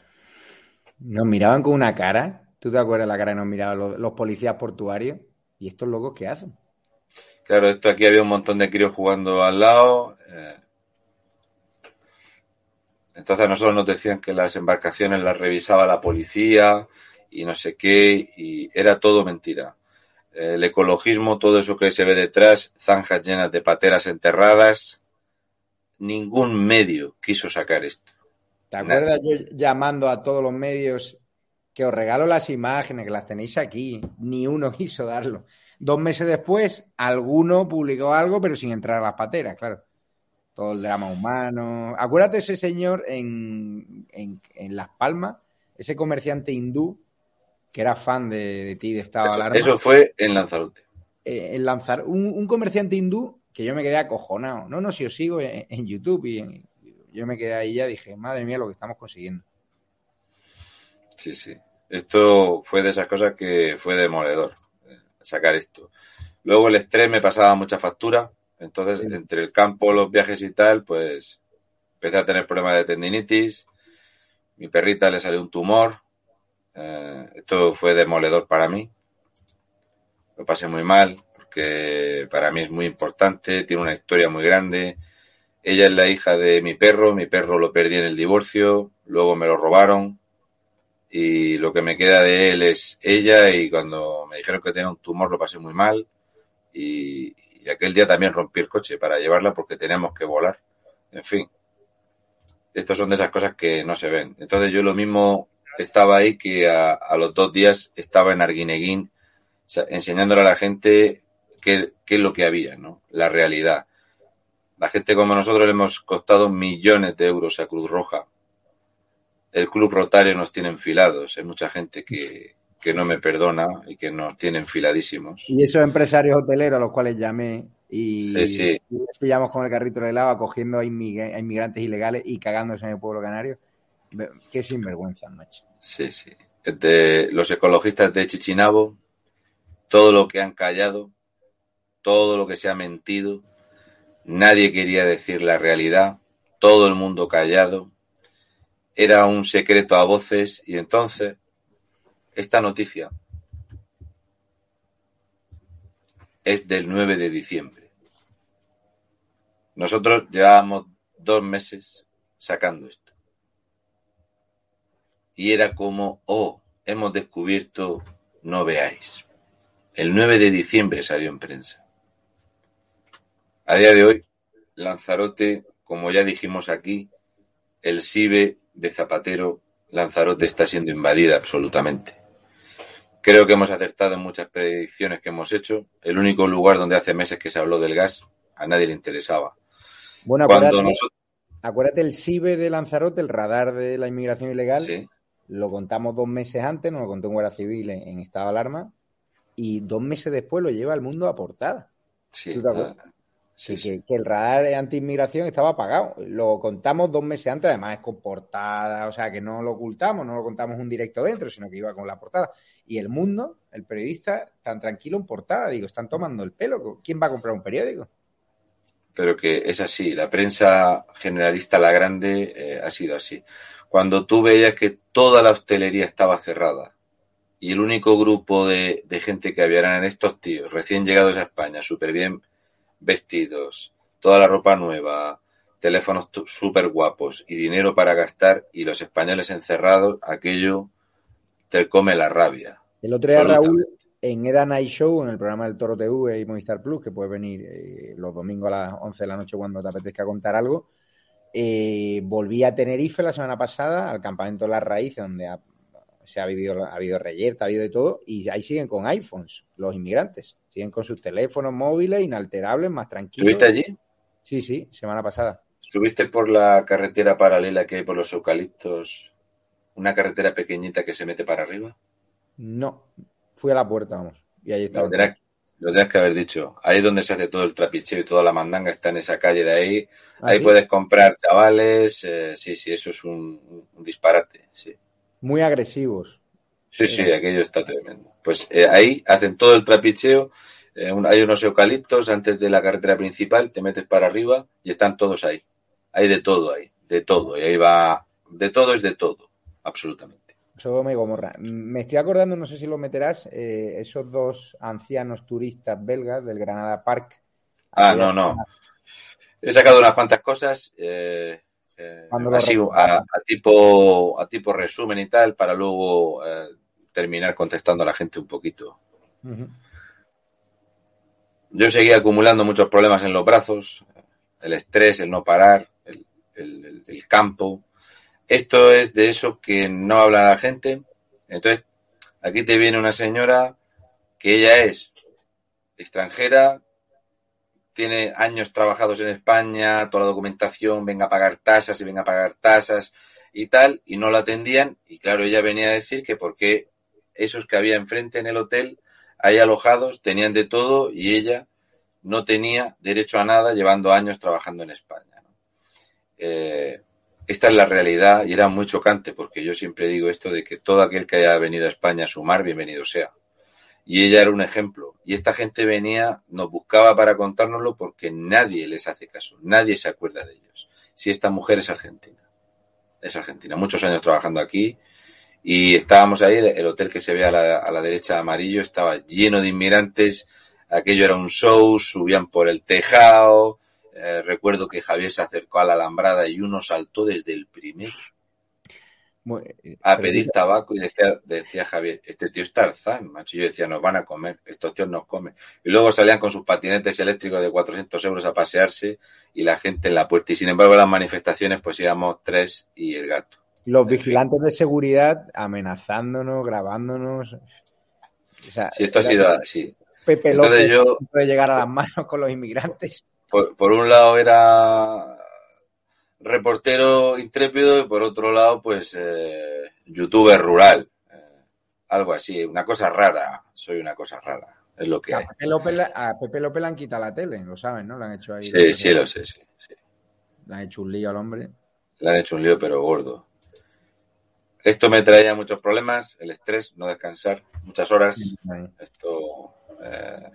Nos miraban con una cara. ¿Tú te acuerdas la cara que nos miraban los, policías portuarios? ¿Y estos locos qué hacen? Claro, esto aquí había un montón de críos jugando al lado. Eh. Entonces a nosotros nos decían que las embarcaciones las revisaba la policía y no sé qué, y era todo mentira. El ecologismo, todo eso que se ve detrás, zanjas llenas de pateras enterradas, ningún medio quiso sacar esto. ¿Te acuerdas yo llamando a todos los medios que os regalo las imágenes, que las tenéis aquí? Ni uno quiso darlo. Dos meses después, alguno publicó algo, pero sin entrar a las pateras, claro. Todo el drama humano. Acuérdate ese señor en, Las Palmas, ese comerciante hindú que era fan de, ti, de Estado eso, Eso fue en Lanzarote. Eh, en Lanzar, un, comerciante hindú que yo me quedé acojonado. No, no, si os sigo en, en YouTube y en, yo me quedé ahí ya dije, madre mía, lo que estamos consiguiendo. Sí, sí. Esto fue de esas cosas que fue demoledor, eh, sacar esto. Luego el estrés me pasaba mucha factura, entonces entre el campo, los viajes y tal, pues empecé a tener problemas de tendinitis, mi perrita le salió un tumor, eh, esto fue demoledor para mí, lo pasé muy mal, porque para mí es muy importante, tiene una historia muy grande, ella es la hija de mi perro, mi perro lo perdí en el divorcio, luego me lo robaron y lo que me queda de él es ella y cuando me dijeron que tenía un tumor lo pasé muy mal y, aquel día también rompí el coche para llevarla porque teníamos que volar. En fin, estas son de esas cosas que no se ven. Entonces yo lo mismo estaba ahí que a, los dos días estaba en Arguineguín enseñándole a la gente qué, es lo que había, ¿no? La realidad la gente como nosotros le hemos costado millones de euros a Cruz Roja. El Club Rotario nos tiene enfilados. Hay mucha gente que, no me perdona y que nos tiene enfiladísimos. Y esos empresarios hoteleros a los cuales llamé y, pillamos con el carrito de helado acogiendo a, inmigrantes ilegales y cagándose en el pueblo canario. Qué sinvergüenza, macho. Sí, sí. los ecologistas de Chichinabo, todo lo que han callado, todo lo que se ha mentido, Nadie quería decir la realidad, todo el mundo callado. Era un secreto a voces y entonces esta noticia es del 9 de diciembre. Nosotros llevábamos dos meses sacando esto. Y era como, oh, hemos descubierto, no veáis. El 9 de diciembre salió en prensa. A día de hoy, Lanzarote, como ya dijimos aquí, el SIBE de Zapatero, Lanzarote está siendo invadida absolutamente. Creo que hemos acertado en muchas predicciones que hemos hecho. El único lugar donde hace meses que se habló del gas, a nadie le interesaba. Bueno, acuérdate, acuérdate el SIBE de Lanzarote, el radar de la inmigración ilegal. Lo contamos dos meses antes, nos lo contó un guardia civil en, estado de alarma, y dos meses después lo lleva al mundo a portada. Sí, que, el radar anti-inmigración estaba apagado. Lo contamos dos meses antes, además es con portada, o sea que no lo ocultamos, no lo contamos un directo dentro, sino que iba con la portada. Y el mundo, el periodista, tan tranquilo en portada, digo, están tomando el pelo. ¿Quién va a comprar un periódico? Pero que es así, la prensa generalista, la grande, eh, ha sido así. Cuando tú veías que toda la hostelería estaba cerrada y el único grupo de, de gente que había eran estos tíos recién llegados a España, súper bien vestidos, toda la ropa nueva, teléfonos súper guapos y dinero para gastar y los españoles encerrados, aquello te come la rabia. El otro día, Raúl, en Eda Night Show, en el programa del Toro TV y Movistar Plus, que puede venir eh, los domingos a las 11 de la noche cuando te apetezca contar algo, eh, volví a Tenerife la semana pasada al campamento Las Raíces, donde ha, se ha vivido, ha habido reyerta, ha habido de todo, y ahí siguen con iPhones, los inmigrantes. Siguen con sus teléfonos móviles inalterables, más tranquilos. ¿Estuviste allí? Sí, sí, semana pasada. ¿Subiste por la carretera paralela que hay por los eucaliptos? Una carretera pequeñita que se mete para arriba. No, fui a la puerta, vamos. Y ahí estaba. Lo tendrás, lo tendrás que haber dicho. Ahí es donde se hace todo el trapicheo y toda la mandanga está en esa calle de ahí. ¿Ah, ahí sí? puedes comprar chavales. eh, sí, sí, eso es un, un disparate. Sí, Muy agresivos. sí, sí, aquello está tremendo. Pues eh, ahí hacen todo el trapicheo. eh, un- hay unos eucaliptos antes de la carretera principal. Te metes para arriba y están todos ahí. Hay de todo ahí, de todo. Y ahí va. De todo es de todo, absolutamente. Sodoma y Gomorra. Me estoy acordando, no sé si lo meterás, eh, esos dos ancianos turistas belgas del Granada Park. Ah, no, no. He sacado unas cuantas cosas, eh, eh, así a, a tipo a tipo resumen y tal, para luego eh, terminar contestando a la gente un poquito. Yo seguía acumulando muchos problemas en los brazos, el estrés, el no parar, el- el campo. Esto es de eso que no habla la gente. Entonces, aquí te viene una señora que ella es extranjera, tiene años trabajados en España, toda la documentación, venga a pagar tasas y venga a pagar tasas y tal, y no la atendían. Y claro, ella venía a decir que porque esos que había enfrente en el hotel, ahí alojados, tenían de todo y ella no tenía derecho a nada llevando años trabajando en España. Eh, esta es la realidad y era muy chocante porque yo siempre digo esto de que todo aquel que haya venido a España a sumar, bienvenido sea. Y ella era un ejemplo. Y esta gente venía, nos buscaba para contárnoslo porque nadie les hace caso, nadie se acuerda de ellos. Si esta mujer es argentina, es argentina, muchos años trabajando aquí y estábamos ahí, el hotel que se ve a la, a la derecha amarillo estaba lleno de inmigrantes, aquello era un show, subían por el tejado, eh, recuerdo que Javier se acercó a la alambrada y uno saltó desde el primer Muy- a pedir tabaco y decía, decía Javier, este tío es Tarzán, macho. Yo decía, nos van a comer, estos tíos nos comen. Y luego salían con sus patinetes eléctricos de 400 euros a pasearse y la gente en la puerta. Y sin embargo, las manifestaciones, pues íbamos tres y el gato. Los En fin. vigilantes de seguridad amenazándonos, grabándonos. O sea, Si esto ha sido así. Pepe Entonces López yo- a punto de llegar a las manos con los inmigrantes. Por, por un lado era reportero intrépido y por otro lado, pues, eh, youtuber rural. Eh, algo así, una cosa rara. Soy una cosa rara. Es lo que hay. A Pepe, López, le- a Pepe López le han quitado la tele, lo saben, ¿no? Le han hecho ahí. Sí, sí, lo sé, sí, sí. Le han hecho un lío al hombre. Le han hecho un lío, pero gordo. Esto me traía muchos problemas, el estrés, no descansar, muchas horas. Esto. eh,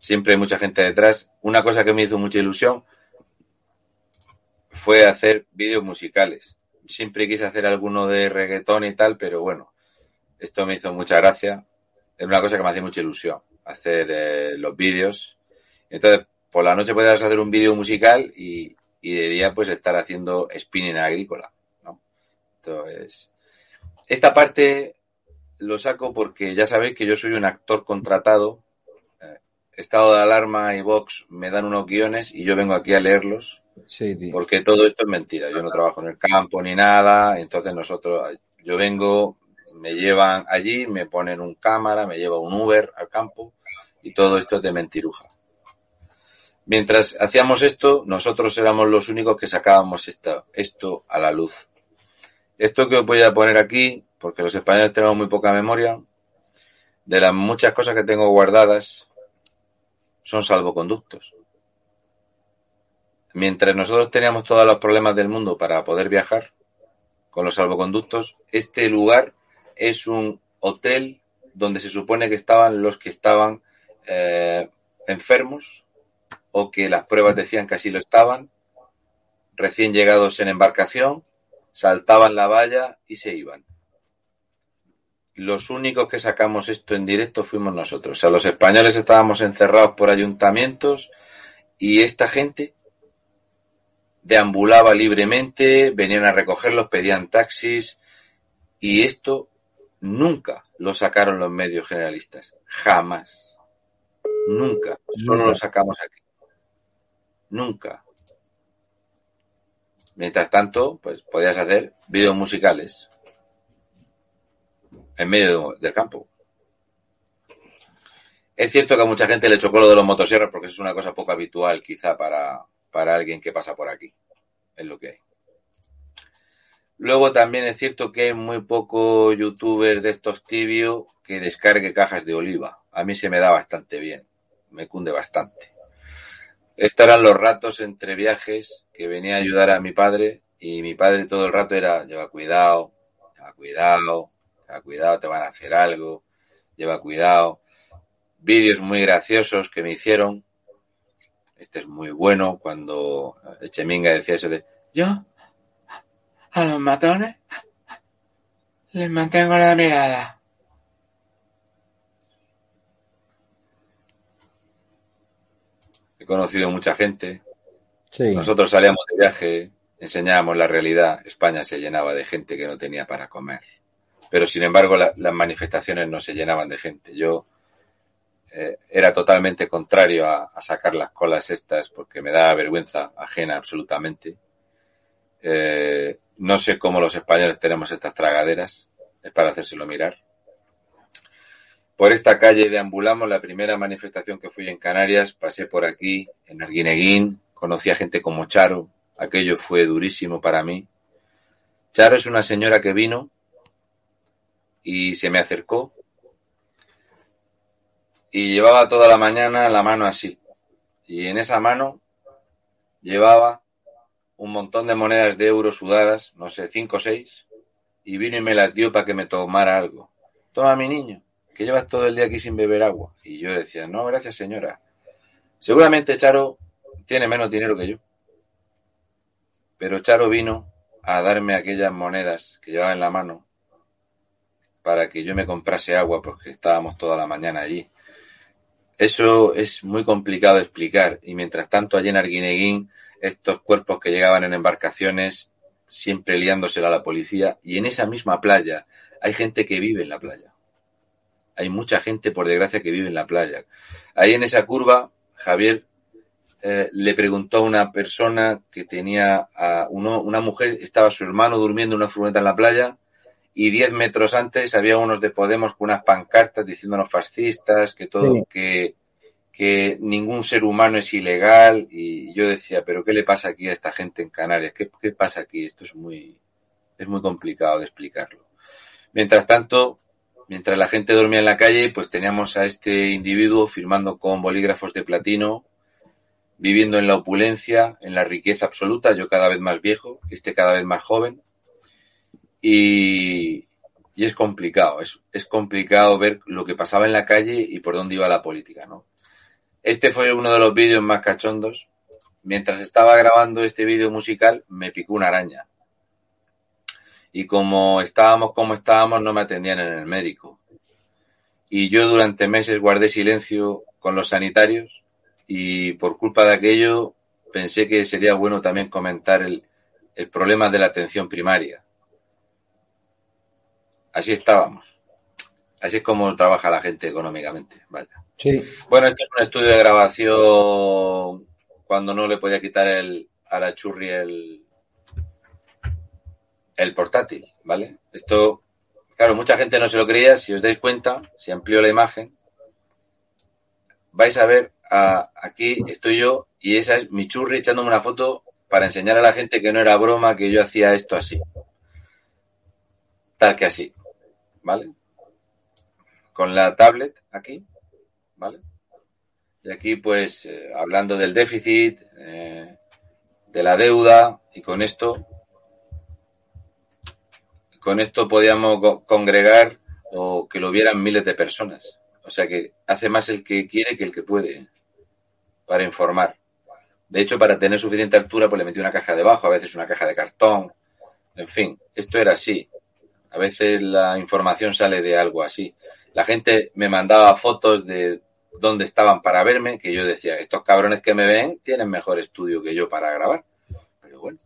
siempre hay mucha gente detrás. Una cosa que me hizo mucha ilusión fue hacer vídeos musicales. Siempre quise hacer alguno de reggaetón y tal, pero bueno, esto me hizo mucha gracia. Era una cosa que me hacía mucha ilusión, hacer eh, los vídeos. Entonces, por la noche podías hacer un vídeo musical y, y de día pues estar haciendo spinning agrícola. ¿no? Entonces, esta parte lo saco porque ya sabéis que yo soy un actor contratado. Estado de alarma y Vox me dan unos guiones y yo vengo aquí a leerlos Sí, tío. porque todo esto es mentira. Yo no trabajo en el campo ni nada. Entonces nosotros, yo vengo, me llevan allí, me ponen un cámara, me lleva un Uber al campo y todo esto es de mentiruja. Mientras hacíamos esto, nosotros éramos los únicos que sacábamos esta, esto a la luz. Esto que os voy a poner aquí, porque los españoles tenemos muy poca memoria, de las muchas cosas que tengo guardadas, son salvoconductos. Mientras nosotros teníamos todos los problemas del mundo para poder viajar con los salvoconductos, este lugar es un hotel donde se supone que estaban los que estaban eh, enfermos o que las pruebas decían que así lo estaban, recién llegados en embarcación, saltaban la valla y se iban. Los únicos que sacamos esto en directo fuimos nosotros. O sea, los españoles estábamos encerrados por ayuntamientos y esta gente deambulaba libremente, venían a recogerlos, pedían taxis y esto nunca lo sacaron los medios generalistas. Jamás. Nunca. Solo lo sacamos aquí. Nunca. Mientras tanto, pues podías hacer vídeos musicales en medio del campo. Es cierto que a mucha gente le chocó lo de los motosierras porque es una cosa poco habitual quizá para, para alguien que pasa por aquí. Es lo que hay. Luego también es cierto que hay muy poco youtuber de estos tibios que descargue cajas de oliva. A mí se me da bastante bien, me cunde bastante. Estos eran los ratos entre viajes que venía a ayudar a mi padre y mi padre todo el rato era, lleva cuidado, lleva cuidado, lleva cuidado, te van a hacer algo, lleva cuidado. Vídeos muy graciosos que me hicieron. Este es muy bueno cuando Echeminga decía eso de, yo a los matones les mantengo la mirada. He conocido mucha gente. Nosotros salíamos de viaje, enseñábamos la realidad. España se llenaba de gente que no tenía para comer. Pero sin embargo, las manifestaciones no se llenaban de gente. Yo eh, era totalmente contrario a, sacar las colas estas porque me daba vergüenza ajena absolutamente. Eh, no sé cómo los españoles tenemos estas tragaderas, es para hacérselo mirar. Por esta calle deambulamos, la primera manifestación que fui en Canarias, pasé por aquí, en Arguineguín, conocí a gente como Charo, aquello fue durísimo para mí. Charo es una señora que vino y se me acercó y llevaba toda la mañana la mano así. Y en esa mano llevaba un montón de monedas de euros sudadas, no sé, cinco o seis, y vino y me las dio para que me tomara algo. Toma, mi niño, que llevas todo el día aquí sin beber agua. Y yo decía, no, gracias, señora. Seguramente Charo tiene menos dinero que yo. Pero Charo vino a darme aquellas monedas que llevaba en la mano para que yo me comprase agua porque estábamos toda la mañana allí. Eso es muy complicado de explicar y mientras tanto allí en Arguineguín estos cuerpos que llegaban en embarcaciones, siempre liándosela a la policía, y en esa misma playa hay gente que vive en la playa. Hay mucha gente, por desgracia, que vive en la playa. Ahí en esa curva, Javier eh, le preguntó a una persona que tenía a uno, una mujer, estaba su hermano durmiendo en una furgoneta en la playa, y diez metros antes había unos de Podemos con unas pancartas diciéndonos fascistas, que todo, que, que ningún ser humano es ilegal y yo decía, pero ¿qué le pasa aquí a esta gente en Canarias? ¿Qué, qué pasa aquí? Esto es muy, es muy complicado de explicarlo. Mientras tanto, mientras la gente dormía en la calle, pues teníamos a este individuo firmando con bolígrafos de platino, viviendo en la opulencia, en la riqueza absoluta, yo cada vez más viejo, este cada vez más joven. Y, y es complicado, es, es complicado ver lo que pasaba en la calle y por dónde iba la política, ¿no? Este fue uno de los vídeos más cachondos. Mientras estaba grabando este vídeo musical, me picó una araña. Y como estábamos como estábamos, no me atendían en el médico. Y yo durante meses guardé silencio con los sanitarios y por culpa de aquello pensé que sería bueno también comentar el, el problema de la atención primaria. Así estábamos. Así es como trabaja la gente económicamente. Vaya. Bueno, este es un estudio de grabación cuando no le podía quitar el, a la churri el, el portátil, ¿vale? Esto, claro, mucha gente no se lo creía. Si os dais cuenta, si amplío la imagen, vais a ver, aquí estoy yo y esa es mi churri echándome una foto para enseñar a la gente que no era broma, que yo hacía esto así. Tal que así, ¿vale? Con la tablet aquí ¿vale? Y aquí, pues, eh, hablando del déficit, eh, de la deuda, y con esto, con esto podíamos congregar o que lo vieran miles de personas. O sea que hace más el que quiere que el que puede para informar. De hecho, para tener suficiente altura, pues le metí una caja debajo, a veces una caja de cartón. En fin, esto era así. A veces la información sale de algo así. La gente me mandaba fotos de dónde estaban para verme, que yo decía, estos cabrones que me ven tienen mejor estudio que yo para grabar. Pero bueno.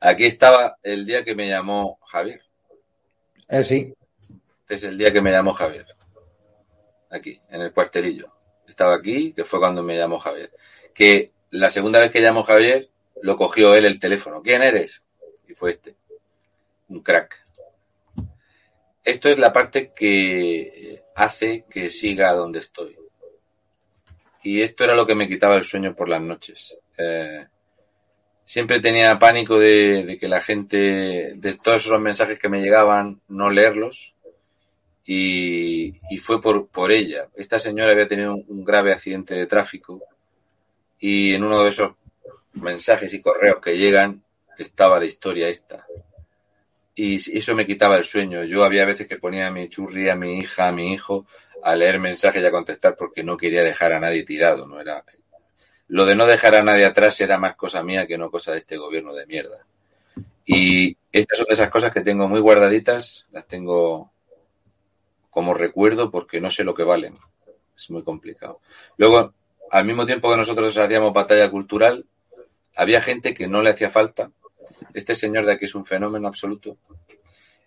Aquí estaba el día que me llamó Javier. Eh, sí. Este es el día que me llamó Javier. Aquí, en el cuartelillo. Estaba aquí, que fue cuando me llamó Javier. Que la segunda vez que llamó Javier, lo cogió él el teléfono. ¿Quién eres? Y fue este. Un crack. Esto es la parte que hace que siga donde estoy. Y esto era lo que me quitaba el sueño por las noches. Eh, siempre tenía pánico de, que la gente, de todos esos mensajes que me llegaban, no leerlos. Y, fue por, por ella. Esta señora había tenido un grave accidente de tráfico y en uno de esos mensajes y correos que llegan estaba la historia esta. Y eso me quitaba el sueño. Yo había veces que ponía a mi churri, a mi hija, a mi hijo a leer mensajes y a contestar porque no quería dejar a nadie tirado. No era lo de no dejar a nadie atrás era más cosa mía que no cosa de este gobierno de mierda. Y estas son de esas cosas que tengo muy guardaditas, las tengo como recuerdo porque no sé lo que valen. Es muy complicado. Luego, al mismo tiempo que nosotros hacíamos batalla cultural, había gente que no le hacía falta. Este señor de aquí es un fenómeno absoluto.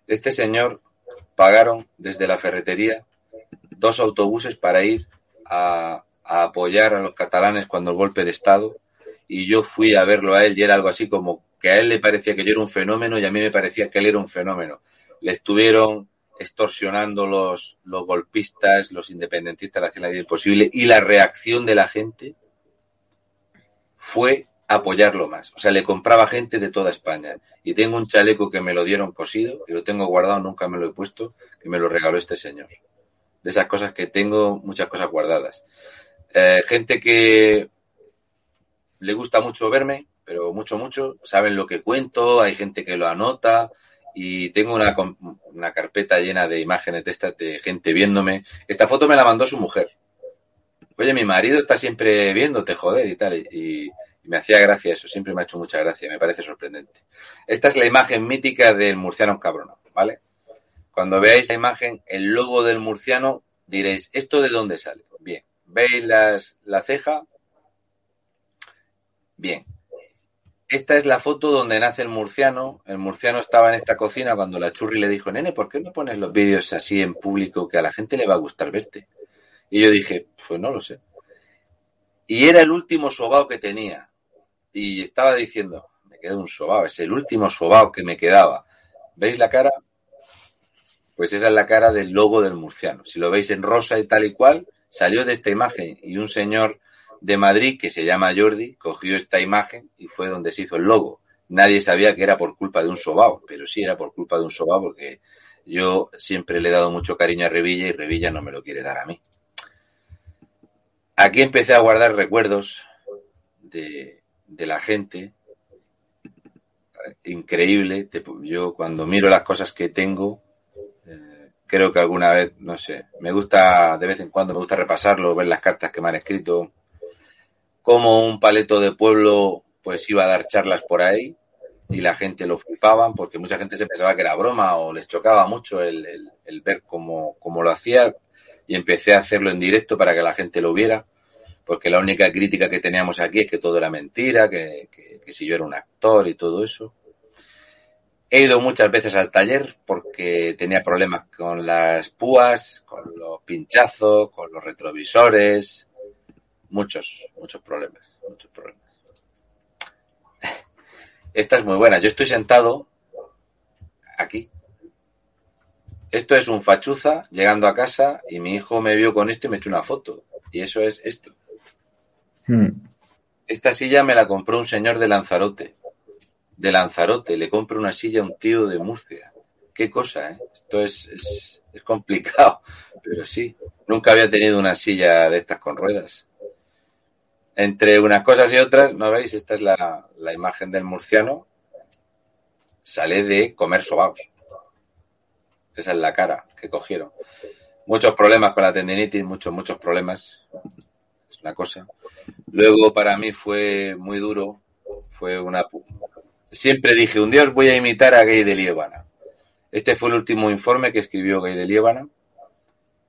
Este señor pagaron desde la ferretería dos autobuses para ir a, apoyar a los catalanes cuando el golpe de Estado y yo fui a verlo a él y era algo así como que a él le parecía que yo era un fenómeno y a mí me parecía que él era un fenómeno. Le estuvieron extorsionando los, los golpistas, los independentistas, la vida imposible y la reacción de la gente fue apoyarlo más. O sea, le compraba gente de toda España. Y tengo un chaleco que me lo dieron cosido y lo tengo guardado, nunca me lo he puesto, que me lo regaló este señor. De esas cosas que tengo, muchas cosas guardadas. Eh, gente que le gusta mucho verme, pero mucho, mucho, saben lo que cuento, hay gente que lo anota y tengo una, una carpeta llena de imágenes de, esta, de gente viéndome. Esta foto me la mandó su mujer. Oye, mi marido está siempre viéndote, joder, y tal. Y, me hacía gracia eso, siempre me ha hecho mucha gracia, me parece sorprendente. Esta es la imagen mítica del murciano cabrón, ¿vale? Cuando veáis la imagen, el logo del murciano, diréis, ¿esto de dónde sale? Bien, ¿Veis las, la ceja? Bien. Esta es la foto donde nace el murciano. El murciano estaba en esta cocina cuando la churri le dijo, nene, ¿por qué no pones los vídeos así en público que a la gente le va a gustar verte? Y yo dije, pues no lo sé. Y era el último sobao que tenía. Y estaba diciendo, me queda un sobao, es el último sobao que me quedaba. ¿Veis la cara? Pues esa es la cara del logo del murciano. Si lo veis en rosa y tal y cual, salió de esta imagen y un señor de Madrid que se llama Jordi cogió esta imagen y fue donde se hizo el logo. Nadie sabía que era por culpa de un sobao, pero sí era por culpa de un sobao porque yo siempre le he dado mucho cariño a Revilla y Revilla no me lo quiere dar a mí. Aquí empecé a guardar recuerdos de, de la gente. Increíble. Yo cuando miro las cosas que tengo, creo que alguna vez, no sé, me gusta de vez en cuando, me gusta repasarlo, ver las cartas que me han escrito, como un paleto de pueblo pues iba a dar charlas por ahí y la gente lo flipaban porque mucha gente se pensaba que era broma o les chocaba mucho el, ver cómo, lo hacía y empecé a hacerlo en directo para que la gente lo viera porque la única crítica que teníamos aquí es que todo era mentira, que si yo era un actor y todo eso. He ido muchas veces al taller porque tenía problemas con las púas, con los pinchazos, con los retrovisores. Muchos, muchos problemas, muchos problemas. Esta es muy buena. Yo estoy sentado aquí. Esto es un fachuza llegando a casa y mi hijo me vio con esto y me echó una foto. Y eso es esto. Hmm. Esta silla me la compró un señor de Lanzarote de Lanzarote, le compro una silla a un tío de Murcia. Qué cosa, ¿eh? Esto es, es, complicado, pero sí. Nunca había tenido una silla de estas con ruedas. Entre unas cosas y otras, ¿no veis? Esta es la, la imagen del murciano. Sale de comer sobaos. Esa es la cara que cogieron. Muchos problemas con la tendinitis, muchos, muchos problemas. Una cosa. Luego para mí fue muy duro. Fue una, Siempre dije, un día os voy a imitar a Gay de Liébana. Este fue el último informe que escribió Gay de Liébana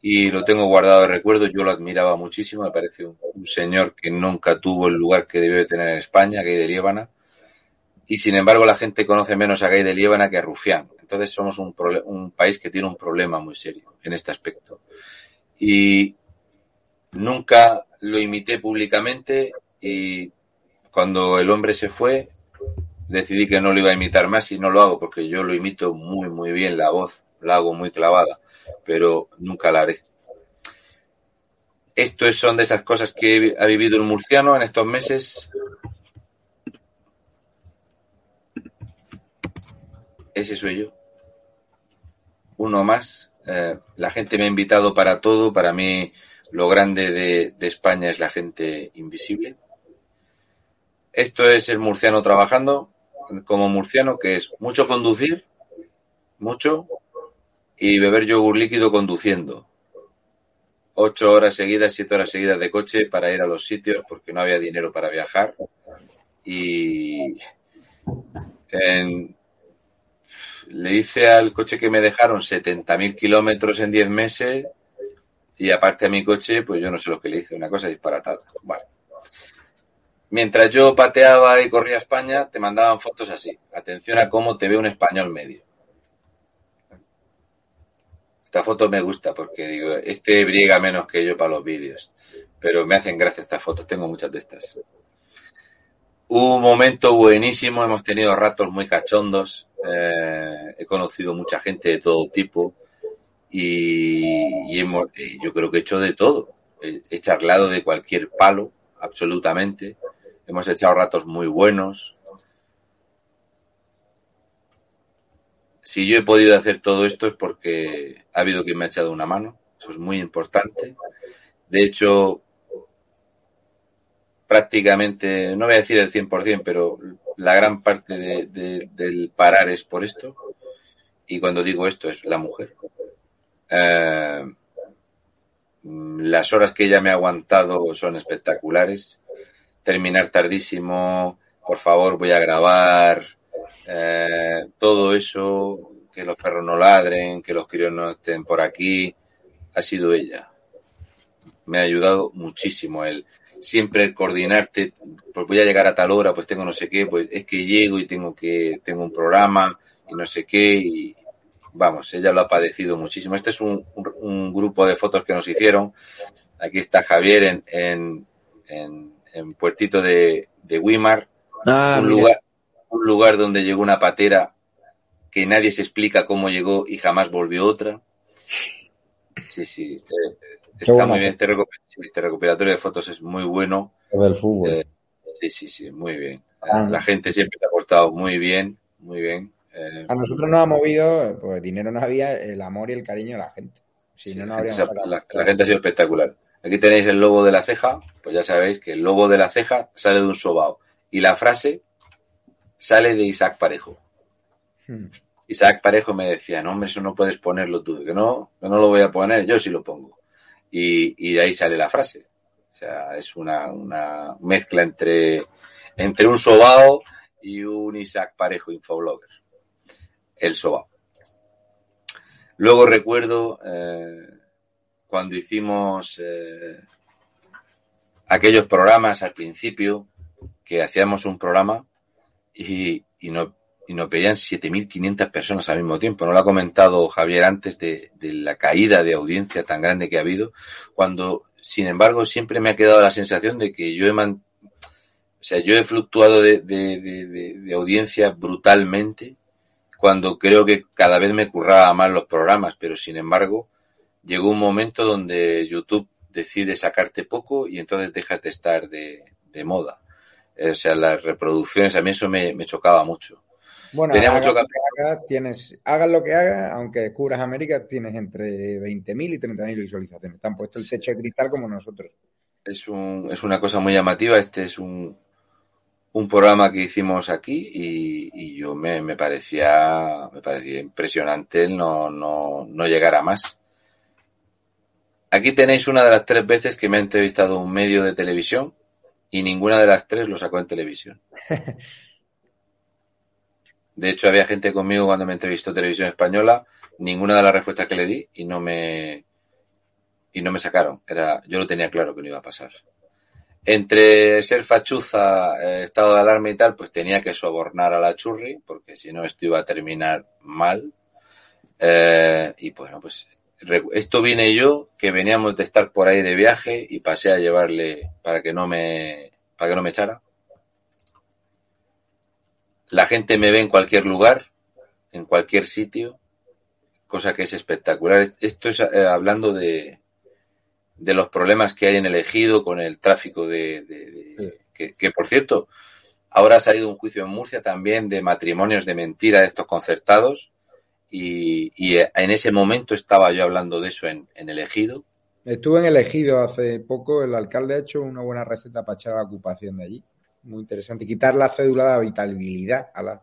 y lo tengo guardado de recuerdo. Yo lo admiraba muchísimo, me parece un, señor que nunca tuvo el lugar que debió de tener en España, Gay de Liébana. Y sin embargo, la gente conoce menos a Gay de Liébana que a Rufián. Entonces, somos un, un país que tiene un problema muy serio en este aspecto. Y nunca lo imité públicamente y cuando el hombre se fue, decidí que no lo iba a imitar más y no lo hago porque yo lo imito muy, muy bien la voz la hago muy clavada, pero nunca la haré. Esto son de esas cosas que ha vivido el murciano en estos meses. Ese soy yo. Uno más. Eh, la gente me ha invitado para todo. Para mí lo grande de, España es la gente invisible. Esto es el murciano trabajando como murciano, que es mucho conducir, mucho, y beber yogur líquido conduciendo. Ocho horas seguidas, siete horas seguidas de coche para ir a los sitios porque no había dinero para viajar. Y le hice al coche que me dejaron 70.000 kilómetros en 10 meses y aparte a mi coche, pues yo no sé lo que le hice, una cosa disparatada. Vale mientras yo pateaba y corría a España, te mandaban fotos así. Atención a cómo te ve un español medio. Esta foto me gusta porque digo, este briega menos que yo para los vídeos. Pero me hacen gracia estas fotos, tengo muchas de estas. Un momento buenísimo, hemos tenido ratos muy cachondos, eh, he conocido mucha gente de todo tipo y, hemos, eh, yo creo que he hecho de todo. he charlado de cualquier palo, absolutamente. Hemos echado ratos muy buenos. Si yo he podido hacer todo esto es porque ha habido quien me ha echado una mano. Eso es muy importante. De hecho, prácticamente, no voy a decir el 100%, pero la gran parte del parar es por esto. Y cuando digo esto es la mujer. Eh, las horas que ella me ha aguantado son espectaculares terminar tardísimo, por favor voy a grabar, eh, todo eso, que los perros no ladren, que los críos no estén por aquí, ha sido ella. Me ha ayudado muchísimo él. Siempre coordinarte, pues voy a llegar a tal hora, pues tengo no sé qué, pues es que llego y tengo que, tengo un programa y no sé qué, y vamos, ella lo ha padecido muchísimo. Este es un, un, grupo de fotos que nos hicieron. Aquí está Javier en, en, en en Puertito de, de Wimar, ah, un, lugar, un lugar donde llegó una patera que nadie se explica cómo llegó y jamás volvió otra. Sí, sí. Eh, está muy bien. Este, este, recuperatorio de fotos es muy bueno. El fútbol. Eh, sí, sí, sí, muy bien. Ah. La gente siempre te ha portado muy bien, muy bien. Eh, a nosotros nos ha movido, pues dinero no había, el amor y el cariño de la gente. Si no, no la, la, gente ha sido espectacular. Aquí tenéis el logo de la ceja, pues ya sabéis que el logo de la ceja sale de un sobao. Y la frase sale de Isaac Parejo. Hmm. Isaac Parejo me decía, no, hombre, eso no puedes ponerlo tú, que no, que no lo voy a poner, yo sí lo pongo. Y, de ahí sale la frase. O sea, es una, una mezcla entre, entre un sobao y un Isaac Parejo Infoblogger. El sobao. Luego recuerdo eh, cuando hicimos eh, aquellos programas al principio, que hacíamos un programa y, y, no, y nos veían 7.500 personas al mismo tiempo. No lo ha comentado Javier antes de, la caída de audiencia tan grande que ha habido, cuando, sin embargo, siempre me ha quedado la sensación de que yo he man... o sea, yo he fluctuado de, de, de audiencia brutalmente cuando creo que cada vez me curraba más los programas, pero sin embargo, llegó un momento donde YouTube decide sacarte poco y entonces dejas de estar de, moda. O sea, las reproducciones, a mí eso me, chocaba mucho. Bueno, Tenía mucho que hagas, tienes, hagas lo que hagas, aunque cubras América, tienes entre 20.000 y 30.000 visualizaciones. Están puesto el techo de cristal como nosotros. Es, un, es una cosa muy llamativa. Este es un, un programa que hicimos aquí y, yo me, me, parecía me parecía impresionante no, no, no llegar a más. Aquí tenéis una de las tres veces que me ha entrevistado un medio de televisión y ninguna de las tres lo sacó en televisión. De hecho, había gente conmigo cuando me entrevistó Televisión Española, ninguna de las respuestas que le di y no me y no me sacaron. Era, yo lo tenía claro que no iba a pasar. Entre ser fachuza, eh, estado de alarma y tal, pues tenía que sobornar a la churri, porque si no esto iba a terminar mal. Eh, y bueno, pues esto vine yo, que veníamos de estar por ahí de viaje y pasé a llevarle para que no me, para que no me echara. La gente me ve en cualquier lugar, en cualquier sitio, cosa que es espectacular. Esto es eh, hablando de, de los problemas que hay en el ejido con el tráfico de... que, por cierto, ahora ha salido un juicio en Murcia también de matrimonios de mentira de estos concertados y, en ese momento estaba yo hablando de eso en, en el ejido. Estuve en el ejido hace poco, el alcalde ha hecho una buena receta para echar la ocupación de allí. Muy interesante. Quitar la cédula de habitabilidad a la,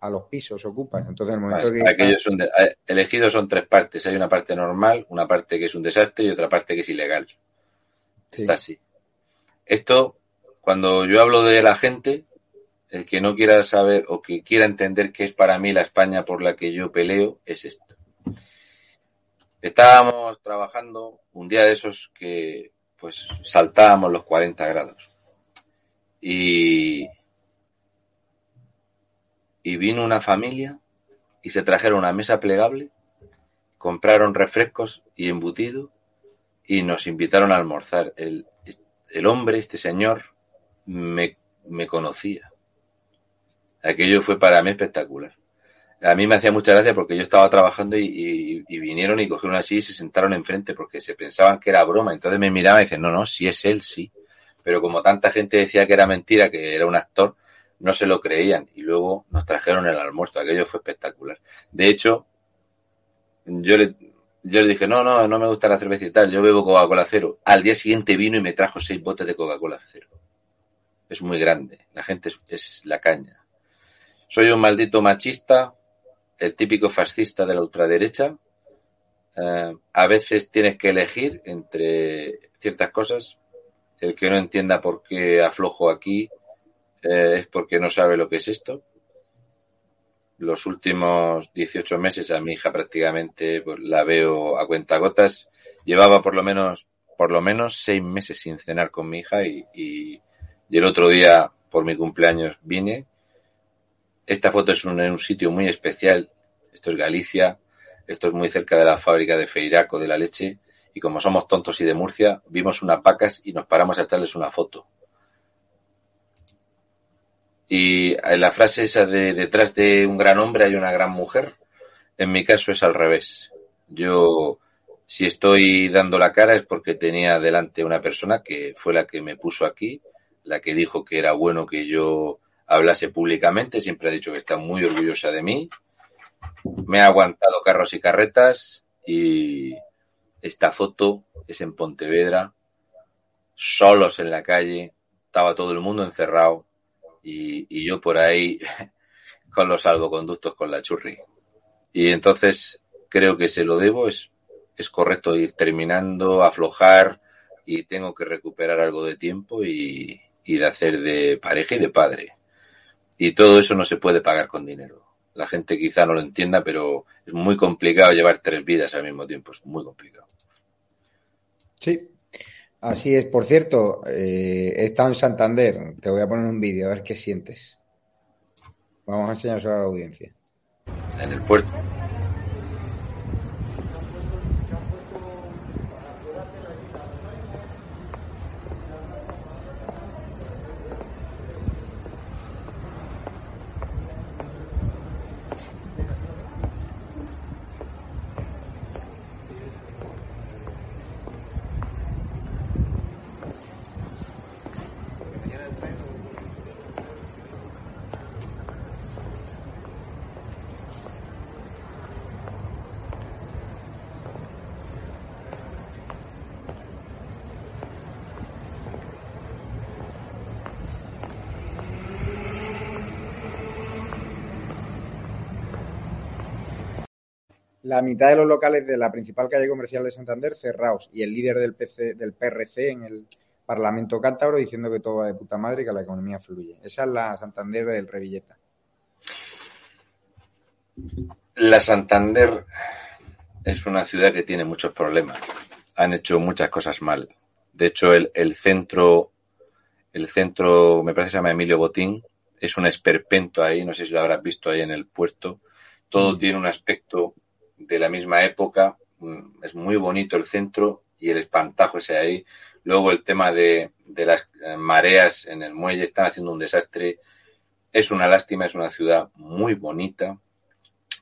a los pisos ocupas. Entonces, el momento que. elegidos son tres partes. Hay una parte normal, una parte que es un desastre y otra parte que es ilegal. Está así. Esto, cuando yo hablo de la gente, el que no quiera saber o que quiera entender qué es para mí la España por la que yo peleo, es esto. Estábamos trabajando un día de esos que pues saltábamos los 40 grados. Y y vino una familia y se trajeron una mesa plegable, compraron refrescos y embutido y nos invitaron a almorzar. El, el hombre, este señor, me, me conocía. Aquello fue para mí espectacular. A mí me hacía mucha gracia porque yo estaba trabajando y, vinieron y cogieron así y se sentaron enfrente porque se pensaban que era broma. Entonces me miraban y dicen, no, no, si es él, sí. Pero como tanta gente decía que era mentira, que era un actor, no se lo creían y luego nos trajeron el almuerzo. Aquello fue espectacular. De hecho, yo le, yo le dije, no, no, no me gusta la cerveza y tal, yo bebo Coca-Cola cero. Al día siguiente vino y me trajo seis botes de Coca-Cola cero. Es muy grande, la gente es, la caña. Soy un maldito machista, el típico fascista de la ultraderecha. Eh, a veces tienes que elegir entre ciertas cosas. El que no entienda por qué aflojo aquí, eh, es porque no sabe lo que es esto. Los últimos 18 meses a mi hija prácticamente pues, la veo a cuenta gotas. Llevaba por lo menos por lo menos seis meses sin cenar con mi hija y, y, el otro día por mi cumpleaños vine. Esta foto es en un sitio muy especial. Esto es Galicia. Esto es muy cerca de la fábrica de Feiraco de la leche. Y como somos tontos y de Murcia, vimos unas vacas y nos paramos a echarles una foto. Y la frase esa de detrás de un gran hombre hay una gran mujer, en mi caso es al revés. Yo, si estoy dando la cara es porque tenía delante una persona que fue la que me puso aquí, la que dijo que era bueno que yo hablase públicamente, siempre ha dicho que está muy orgullosa de mí. Me ha aguantado carros y carretas y esta foto es en Pontevedra, solos en la calle, estaba todo el mundo encerrado, y, yo por ahí con los salvoconductos con la churri. Y entonces creo que se lo debo, es, es correcto ir terminando, aflojar y tengo que recuperar algo de tiempo y, y de hacer de pareja y de padre. Y todo eso no se puede pagar con dinero. La gente quizá no lo entienda, pero es muy complicado llevar tres vidas al mismo tiempo, es muy complicado. Sí, Así es, por cierto, eh, he estado en Santander, te voy a poner un vídeo a ver qué sientes. Vamos a enseñárselo a la audiencia. En el puerto. La mitad de los locales de la principal calle comercial de Santander cerrados y el líder del, PC, del PRC en el Parlamento Cántabro diciendo que todo va de puta madre y que la economía fluye. Esa es la Santander del Revilleta. La Santander es una ciudad que tiene muchos problemas. Han hecho muchas cosas mal. De hecho, el, centro, el centro, me parece que se llama Emilio Botín, es un esperpento ahí, no sé si lo habrás visto ahí en el puerto. Todo mm. tiene un aspecto de la misma época. Mm, es muy bonito el centro y el espantajo ese ahí. Luego el tema de, de las eh, mareas en el muelle están haciendo un desastre. Es una lástima, es una ciudad muy bonita,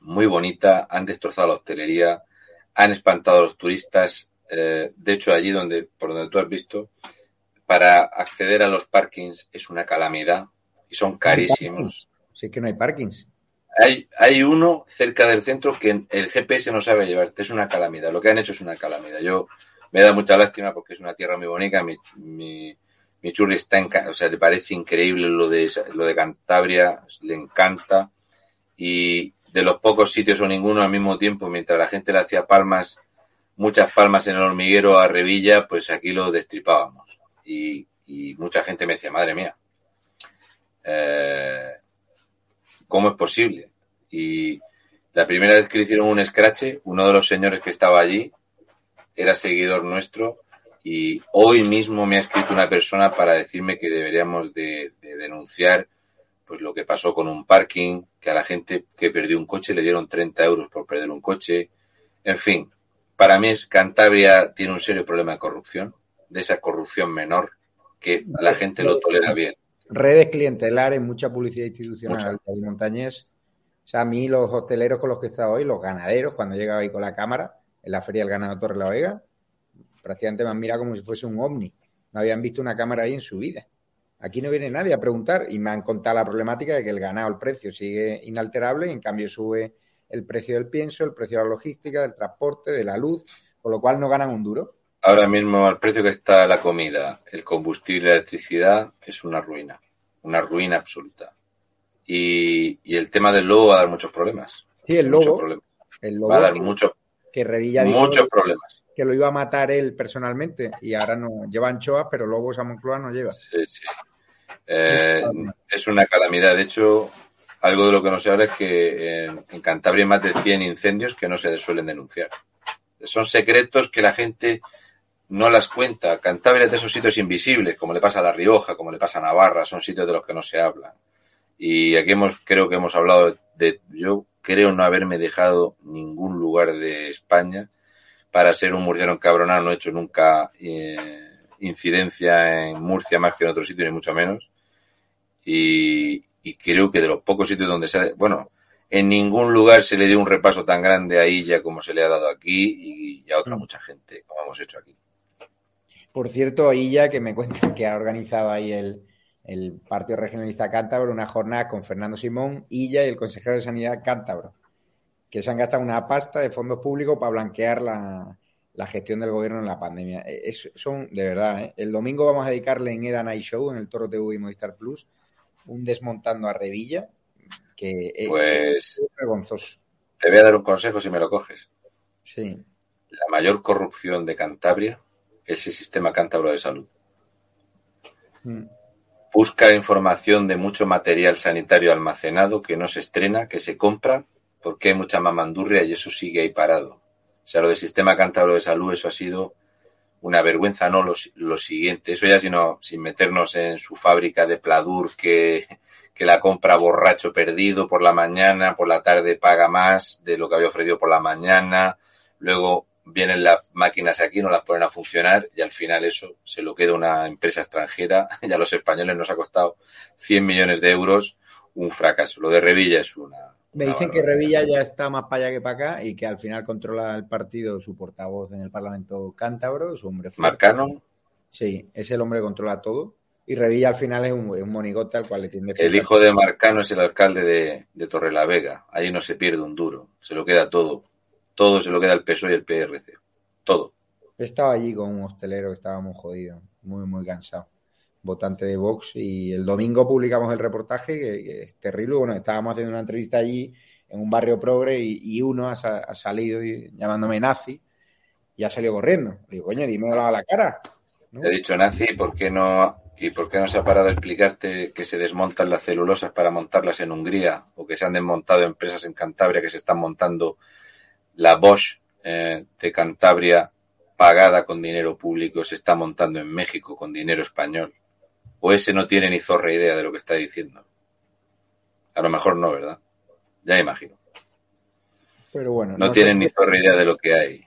muy bonita, han destrozado la hostelería, han espantado a los turistas. Eh, de hecho, allí donde, por donde tú has visto, para acceder a los parkings es una calamidad y son carísimos. Sí que no hay parkings. Hay, hay uno cerca del centro que el GPS no sabe llevarte, es una calamidad. Lo que han hecho es una calamidad. Yo me da mucha lástima porque es una tierra muy bonita. Mi, mi, mi churri está en, o sea, le parece increíble lo de, lo de Cantabria, le encanta. Y de los pocos sitios o ninguno al mismo tiempo, mientras la gente le hacía palmas, muchas palmas en el hormiguero a Revilla, pues aquí lo destripábamos. Y, y mucha gente me decía, madre mía, eh, ¿cómo es posible? Y la primera vez que le hicieron un scratch, uno de los señores que estaba allí era seguidor nuestro y hoy mismo me ha escrito una persona para decirme que deberíamos de, de, denunciar pues lo que pasó con un parking, que a la gente que perdió un coche le dieron 30 euros por perder un coche. En fin, para mí es Cantabria tiene un serio problema de corrupción, de esa corrupción menor que la gente lo tolera bien redes clientelares, mucha publicidad institucional del montañés. O sea, a mí los hosteleros con los que he estado hoy, los ganaderos, cuando he llegado ahí con la cámara, en la Feria del Ganado Torre La Vega, prácticamente me han mirado como si fuese un ovni. No habían visto una cámara ahí en su vida. Aquí no viene nadie a preguntar y me han contado la problemática de que el ganado, el precio sigue inalterable y en cambio sube el precio del pienso, el precio de la logística, del transporte, de la luz, con lo cual no ganan un duro ahora mismo al precio que está la comida, el combustible, la electricidad, es una ruina, una ruina absoluta. Y, y el tema del lobo va a dar muchos problemas. Sí, el lobo. El lobo va a dar mucho, que Revilla muchos problemas. Que lo iba a matar él personalmente y ahora no lleva anchoas, pero lobos a Moncloa no lleva. Sí, sí. Eh, es una calamidad. De hecho, algo de lo que no se habla es que en, en Cantabria hay más de 100 incendios que no se suelen denunciar. Son secretos que la gente no las cuenta. Cantabria es de esos sitios invisibles, como le pasa a La Rioja, como le pasa a Navarra, son sitios de los que no se habla. Y aquí hemos, creo que hemos hablado de, yo creo no haberme dejado ningún lugar de España para ser un murciano encabronado, no he hecho nunca eh, incidencia en Murcia más que en otro sitio, ni mucho menos. Y, y creo que de los pocos sitios donde se ha, bueno, en ningún lugar se le dio un repaso tan grande a ella como se le ha dado aquí y a otra mucha gente, como hemos hecho aquí. Por cierto, Illa, que me cuenta que ha organizado ahí el, el Partido Regionalista Cántabro una jornada con Fernando Simón, Illa y el consejero de Sanidad Cántabro, que se han gastado una pasta de fondos públicos para blanquear la, la gestión del gobierno en la pandemia. E, es, son, de verdad, ¿eh? el domingo vamos a dedicarle en Eda Night Show, en el Toro TV y Movistar Plus, un desmontando a Revilla, que pues, es vergonzoso. Te voy a dar un consejo si me lo coges. Sí. La mayor corrupción de Cantabria ese sistema cántabro de salud. Mm. Busca información de mucho material sanitario almacenado que no se estrena, que se compra, porque hay mucha mamandurria y eso sigue ahí parado. O sea, lo del sistema cántabro de salud, eso ha sido una vergüenza, no lo, lo siguiente. Eso ya sino sin meternos en su fábrica de pladur que, que la compra borracho perdido por la mañana, por la tarde paga más de lo que había ofrecido por la mañana, luego vienen las máquinas aquí, no las ponen a funcionar y al final eso se lo queda una empresa extranjera y a los españoles nos ha costado 100 millones de euros un fracaso. Lo de Revilla es una... Me dicen que Revilla ya está más para allá que para acá y que al final controla el partido su portavoz en el Parlamento cántabro, su hombre... Marcano. Sí, es el hombre que controla todo. Y Revilla al final es un, un monigote al cual le tiene El hijo de Marcano es el alcalde de, de Torrelavega. Ahí no se pierde un duro. Se lo queda todo todo se lo queda el PSOE y el PRC. Todo. Estaba allí con un hostelero que estábamos jodidos, muy, muy cansado. Votante de Vox. Y el domingo publicamos el reportaje, que, es terrible. Bueno, estábamos haciendo una entrevista allí en un barrio progre y, uno ha, salido llamándome nazi y ha salido corriendo. Digo, coño, dímelo a la cara. ¿no? Te he dicho nazi, ¿por qué no ¿Y por qué no se ha parado a explicarte que se desmontan las celulosas para montarlas en Hungría o que se han desmontado empresas en Cantabria que se están montando la Bosch eh, de Cantabria pagada con dinero público se está montando en México con dinero español. O ese no tiene ni zorra idea de lo que está diciendo. A lo mejor no, ¿verdad? Ya imagino. Pero bueno. No, no tienen ni zorra idea de lo que hay.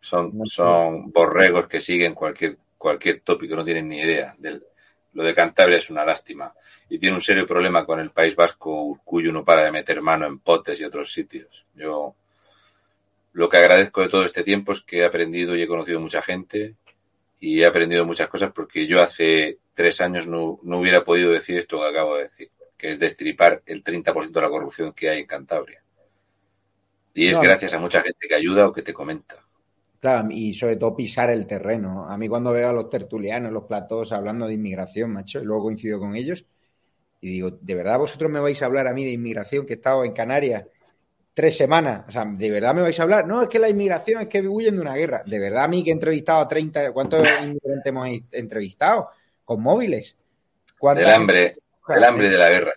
Son, no son borregos que siguen cualquier, cualquier tópico, no tienen ni idea. Del, lo de Cantabria es una lástima y tiene un serio problema con el País Vasco, cuyo no para de meter mano en potes y otros sitios. Yo lo que agradezco de todo este tiempo es que he aprendido y he conocido mucha gente y he aprendido muchas cosas porque yo hace tres años no, no hubiera podido decir esto que acabo de decir, que es destripar el 30% de la corrupción que hay en Cantabria. Y es gracias a mucha gente que ayuda o que te comenta. Claro, y sobre todo pisar el terreno. A mí cuando veo a los tertulianos, los platos hablando de inmigración, macho, y luego coincido con ellos, y digo, ¿de verdad vosotros me vais a hablar a mí de inmigración que he estado en Canarias tres semanas? O sea, ¿de verdad me vais a hablar? No, es que la inmigración es que huyen de una guerra. ¿De verdad a mí que he entrevistado a 30, ¿cuántos inmigrantes hemos entrevistado? Con móviles. El hambre, el hambre de la guerra,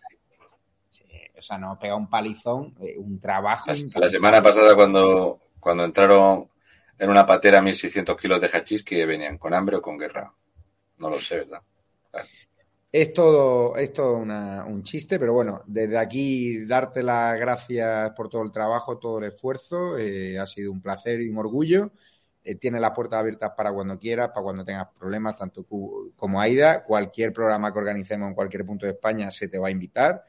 o sea, nos pega un palizón, eh, un trabajo. La, semana pasada cuando, cuando entraron en una patera 1.600 kilos de hachís que venían con hambre o con guerra. No lo sé, ¿verdad? Es todo, es todo un chiste, pero bueno, desde aquí darte las gracias por todo el trabajo, todo el esfuerzo. Eh, ha sido un placer y un orgullo. Eh, tiene las puertas abiertas para cuando quieras, para cuando tengas problemas, tanto tú como Aida. Cualquier programa que organicemos en cualquier punto de España se te va a invitar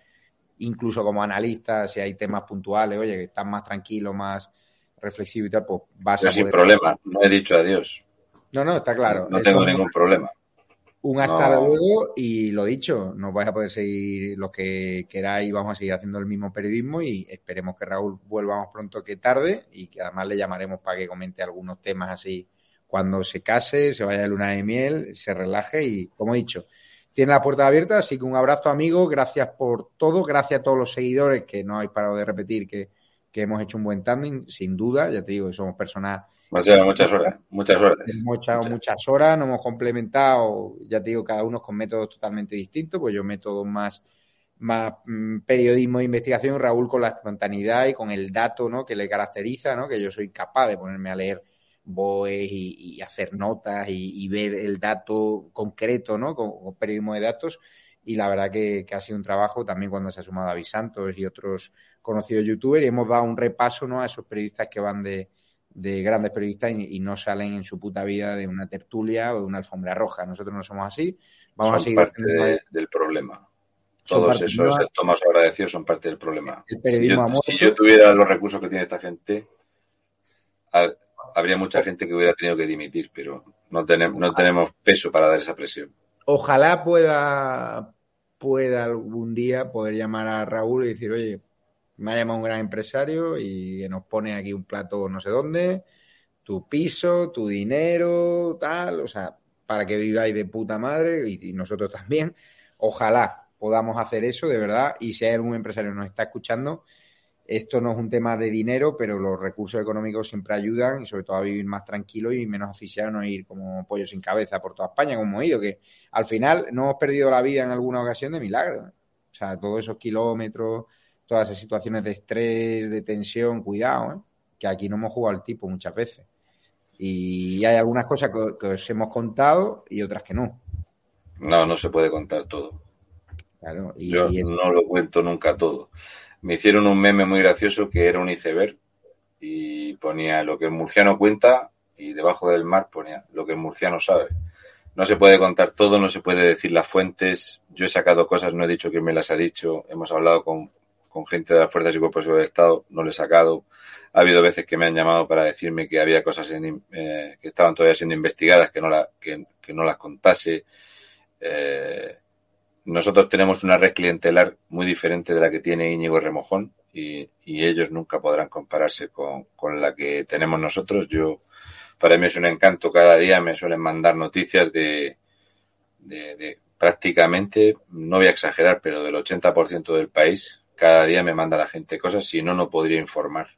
incluso como analista, si hay temas puntuales, oye, que estás más tranquilo, más reflexivo y tal, pues vas a. sin problema, no he dicho adiós. No, no, está claro. No, tengo ningún problema. Un hasta luego y lo dicho, nos vais a poder seguir lo que queráis, vamos a seguir haciendo el mismo periodismo y esperemos que Raúl vuelva más pronto que tarde y que además le llamaremos para que comente algunos temas así. Cuando se case, se vaya de luna de miel, se relaje y, como he dicho, tiene la puerta abierta, así que un abrazo amigo, gracias por todo, gracias a todos los seguidores que no habéis parado de repetir que, hemos hecho un buen timing, sin duda, ya te digo que somos personas... Muchas, muchas horas, muchas horas. Hemos echado muchas. horas, nos hemos complementado, ya te digo, cada uno con métodos totalmente distintos, pues yo métodos más, más mm, periodismo de investigación, Raúl con la espontaneidad y con el dato ¿no? que le caracteriza, ¿no? que yo soy capaz de ponerme a leer BOE y, hacer notas y, ver el dato concreto, ¿no? Con, periodismo de datos. Y la verdad que, ha sido un trabajo también cuando se ha sumado a Santos y otros conocidos youtubers y hemos dado un repaso, ¿no? A esos periodistas que van de, grandes periodistas y, no salen en su puta vida de una tertulia o de una alfombra roja. Nosotros no somos así. Vamos son a seguir parte del problema. Todos esos más agradecidos son parte del problema. si, yo, si yo tuviera los recursos que tiene esta gente, habría mucha gente que hubiera tenido que dimitir, pero no tenemos, no tenemos peso para dar esa presión. Ojalá pueda, pueda algún día poder llamar a Raúl y decir, oye, me ha llamado un gran empresario y nos pone aquí un plato no sé dónde, tu piso, tu dinero, tal, o sea, para que viváis de puta madre y, nosotros también. Ojalá podamos hacer eso de verdad y si hay algún empresario nos está escuchando, esto no es un tema de dinero, pero los recursos económicos siempre ayudan y sobre todo a vivir más tranquilo y menos asfixiado, no ir como pollo sin cabeza por toda España, como hemos ido, que al final no hemos perdido la vida en alguna ocasión de milagro. O sea, todos esos kilómetros, todas esas situaciones de estrés, de tensión, cuidado, ¿eh? que aquí no hemos jugado al tipo muchas veces. Y hay algunas cosas que, os hemos contado y otras que no. No, no se puede contar todo. Yo no lo cuento nunca todo me hicieron un meme muy gracioso que era un iceberg y ponía lo que el murciano cuenta y debajo del mar ponía lo que el murciano sabe. No se puede contar todo, no se puede decir las fuentes. Yo he sacado cosas, no he dicho que me las ha dicho. Hemos hablado con, gente de las fuerzas y cuerpos del Estado, no le he sacado. Ha habido veces que me han llamado para decirme que había cosas eh, que estaban todavía siendo investigadas, que no, la, que, no las contase. Eh, nosotros tenemos una red clientelar muy diferente de la que tiene Íñigo Remojón y, ellos nunca podrán compararse con, la que tenemos nosotros. Yo, para mí es un encanto cada día, me suelen mandar noticias de, de, prácticamente, no voy a exagerar, pero del 80% del país, cada día me manda la gente cosas, si no, no podría informar.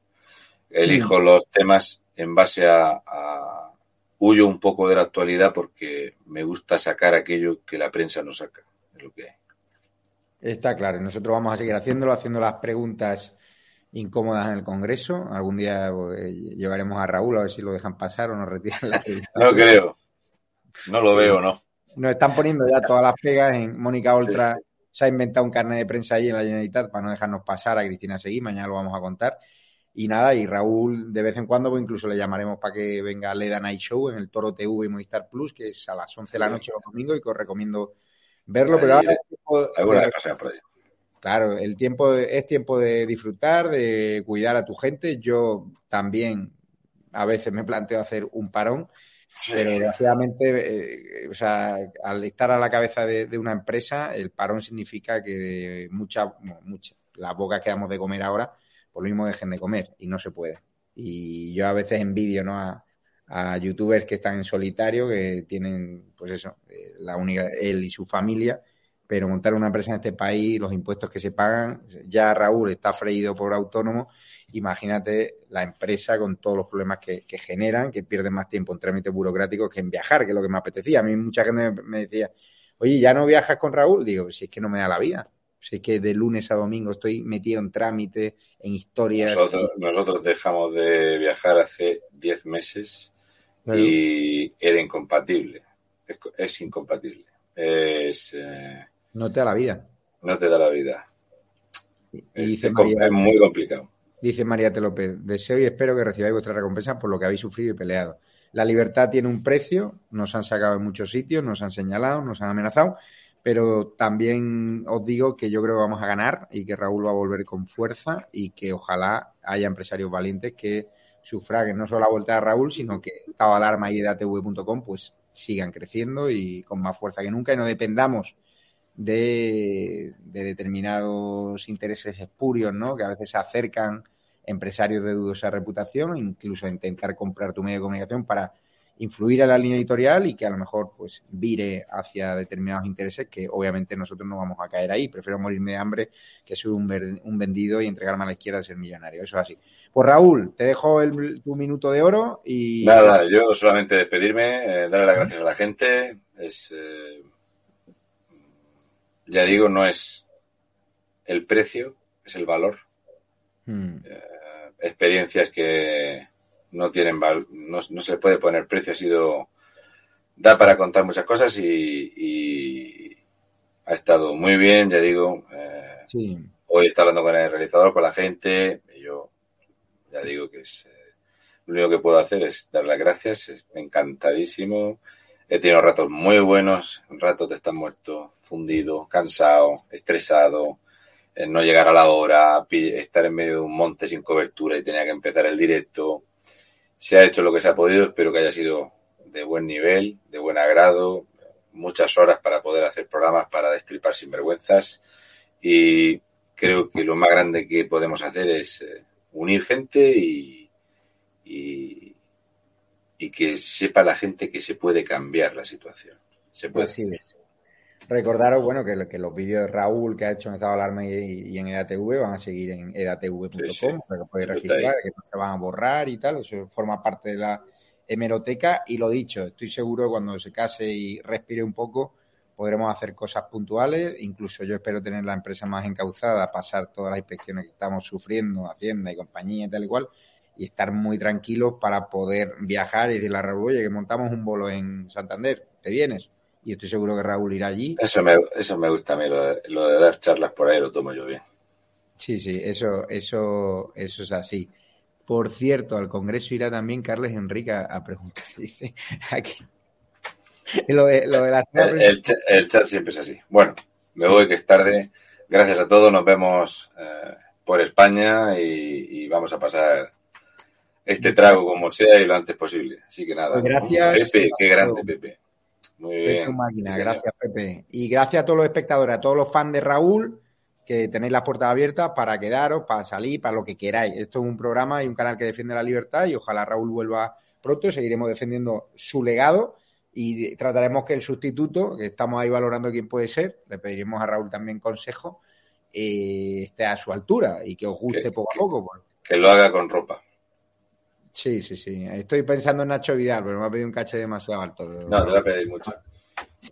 Elijo mm. los temas en base a, a, huyo un poco de la actualidad porque me gusta sacar aquello que la prensa no saca que Está claro, nosotros vamos a seguir haciéndolo, haciendo las preguntas incómodas en el Congreso. Algún día pues, llevaremos a Raúl a ver si lo dejan pasar o nos retiran la No creo. No lo veo, ¿no? Nos están poniendo ya todas las pegas en Mónica Oltra. Se ha inventado un carnet de prensa ahí en la Generalitat para no dejarnos pasar a Cristina Seguí. Mañana lo vamos a contar. Y nada, y Raúl de vez en cuando pues incluso le llamaremos para que venga a Leda Night Show en el Toro TV y Movistar Plus, que es a las 11 de la noche los domingos y que os recomiendo verlo, pero ahora... Claro, el tiempo es tiempo de disfrutar, de cuidar a tu gente. Yo también a veces me planteo hacer un parón, pero desgraciadamente, eh, o sea, al estar a la cabeza de, una empresa, el parón significa que mucha, mucha, las bocas que damos de comer ahora, por lo mismo dejen de comer y no se puede. Y yo a veces envidio, ¿no? A, a youtubers que están en solitario, que tienen, pues eso, eh, la única, él y su familia, pero montar una empresa en este país, los impuestos que se pagan, ya Raúl está freído por autónomo, imagínate la empresa con todos los problemas que, generan, que pierden más tiempo en trámites burocráticos que en viajar, que es lo que me apetecía. A mí mucha gente me decía, oye, ¿ya no viajas con Raúl? Digo, si es que no me da la vida. Si es que de lunes a domingo estoy metido en trámites, en historias. Nosotros, dejamos de viajar hace 10 meses y era incompatible. Es, incompatible. Es, eh, no te da la vida. No te da la vida. Es, muy complicado. Dice María T. López, deseo y espero que recibáis vuestra recompensa por lo que habéis sufrido y peleado. La libertad tiene un precio, nos han sacado en muchos sitios, nos han señalado, nos han amenazado, pero también os digo que yo creo que vamos a ganar y que Raúl va a volver con fuerza y que ojalá haya empresarios valientes que sufraguen no solo la vuelta de Raúl, sino que Estado Alarma y EDATV.com pues sigan creciendo y con más fuerza que nunca y no dependamos de, determinados intereses espurios, ¿no? Que a veces se acercan empresarios de dudosa reputación, incluso intentar comprar tu medio de comunicación para influir a la línea editorial y que a lo mejor pues vire hacia determinados intereses que obviamente nosotros no vamos a caer ahí. Prefiero morirme de hambre que ser un, un vendido y entregarme a la izquierda a ser millonario. Eso es así. Pues Raúl, te dejo el, tu minuto de oro y... Nada, yo solamente despedirme, eh, darle las gracias a la gente. Es, eh, ya digo, no es el precio, es el valor. Hmm. Eh, experiencias que no tienen no, no se le puede poner precio, ha sido da para contar muchas cosas y, ha estado muy bien, ya digo. Eh, hoy está hablando con el realizador, con la gente, y yo ya digo que es eh, lo único que puedo hacer es dar las gracias, es encantadísimo. He tenido ratos muy buenos, ratos de estar muerto, fundido, cansado, estresado, no llegar a la hora, estar en medio de un monte sin cobertura y tenía que empezar el directo. Se ha hecho lo que se ha podido, espero que haya sido de buen nivel, de buen agrado, muchas horas para poder hacer programas para destripar sinvergüenzas y creo que lo más grande que podemos hacer es eh, unir gente y, y, que sepa la gente que se puede cambiar la situación. Se puede. Recordaros, bueno, que, que, los vídeos de Raúl que ha hecho en Estado de Alarma y, en EDATV van a seguir en edatv.com, pero podéis registrar, que no se van a borrar y tal, eso forma parte de la hemeroteca. Y lo dicho, estoy seguro que cuando se case y respire un poco, podremos hacer cosas puntuales. Incluso yo espero tener la empresa más encauzada, pasar todas las inspecciones que estamos sufriendo, Hacienda y compañía y tal y cual, y estar muy tranquilos para poder viajar y decirle a Raúl, oye, que montamos un bolo en Santander, ¿te vienes? y estoy seguro que Raúl irá allí. Eso me, eso me gusta a mí, lo de, dar charlas por ahí lo tomo yo bien. Sí, sí, eso, eso, eso es así. Por cierto, al Congreso irá también Carles Enrique a, preguntar. Dice aquí. Lo de, lo de la el, el, chat siempre es así. Bueno, me voy que es tarde. Gracias a todos. Nos vemos eh, por España y, vamos a pasar este trago como sea y lo antes posible. Así que nada. Pues gracias. Pepe, qué grande Pepe. Muy bien. Gracias, Pepe. Y gracias a todos los espectadores, a todos los fans de Raúl, que tenéis las puertas abiertas para quedaros, para salir, para lo que queráis. Esto es un programa y un canal que defiende la libertad y ojalá Raúl vuelva pronto. Seguiremos defendiendo su legado y trataremos que el sustituto, que estamos ahí valorando quién puede ser, le pediremos a Raúl también consejo, eh, esté a su altura y que os guste poco a poco. Pues. Que lo haga con ropa. Sí, sí, sí. Estoy pensando en Nacho Vidal, pero me ha pedido un caché demasiado alto. No, te va a pedir mucho.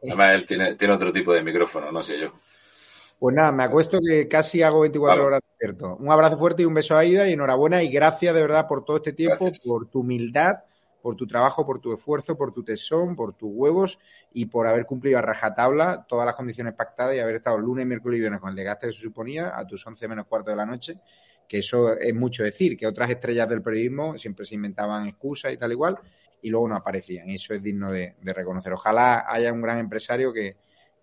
Además, él tiene, tiene otro tipo de micrófono, no sé yo. Pues nada, me acuesto que casi hago 24 horas despierto. Un abrazo fuerte y un beso a Ida y enhorabuena y gracias de verdad por todo este tiempo, por tu humildad, por tu trabajo, por tu esfuerzo, por tu tesón, por tus huevos y por haber cumplido a rajatabla todas las condiciones pactadas y haber estado lunes, miércoles y viernes con el desgaste que se suponía a tus 11 menos cuarto de la noche que eso es mucho decir, que otras estrellas del periodismo siempre se inventaban excusas y tal igual, y luego no aparecían. Eso es digno de, reconocer. Ojalá haya un gran empresario que,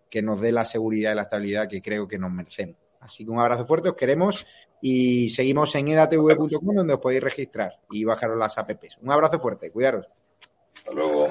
que nos dé la seguridad y la estabilidad que creo que nos merecemos. Así que un abrazo fuerte, os queremos y seguimos en edatv.com donde os podéis registrar y bajaros las apps. Un abrazo fuerte, cuidaros. Hasta luego.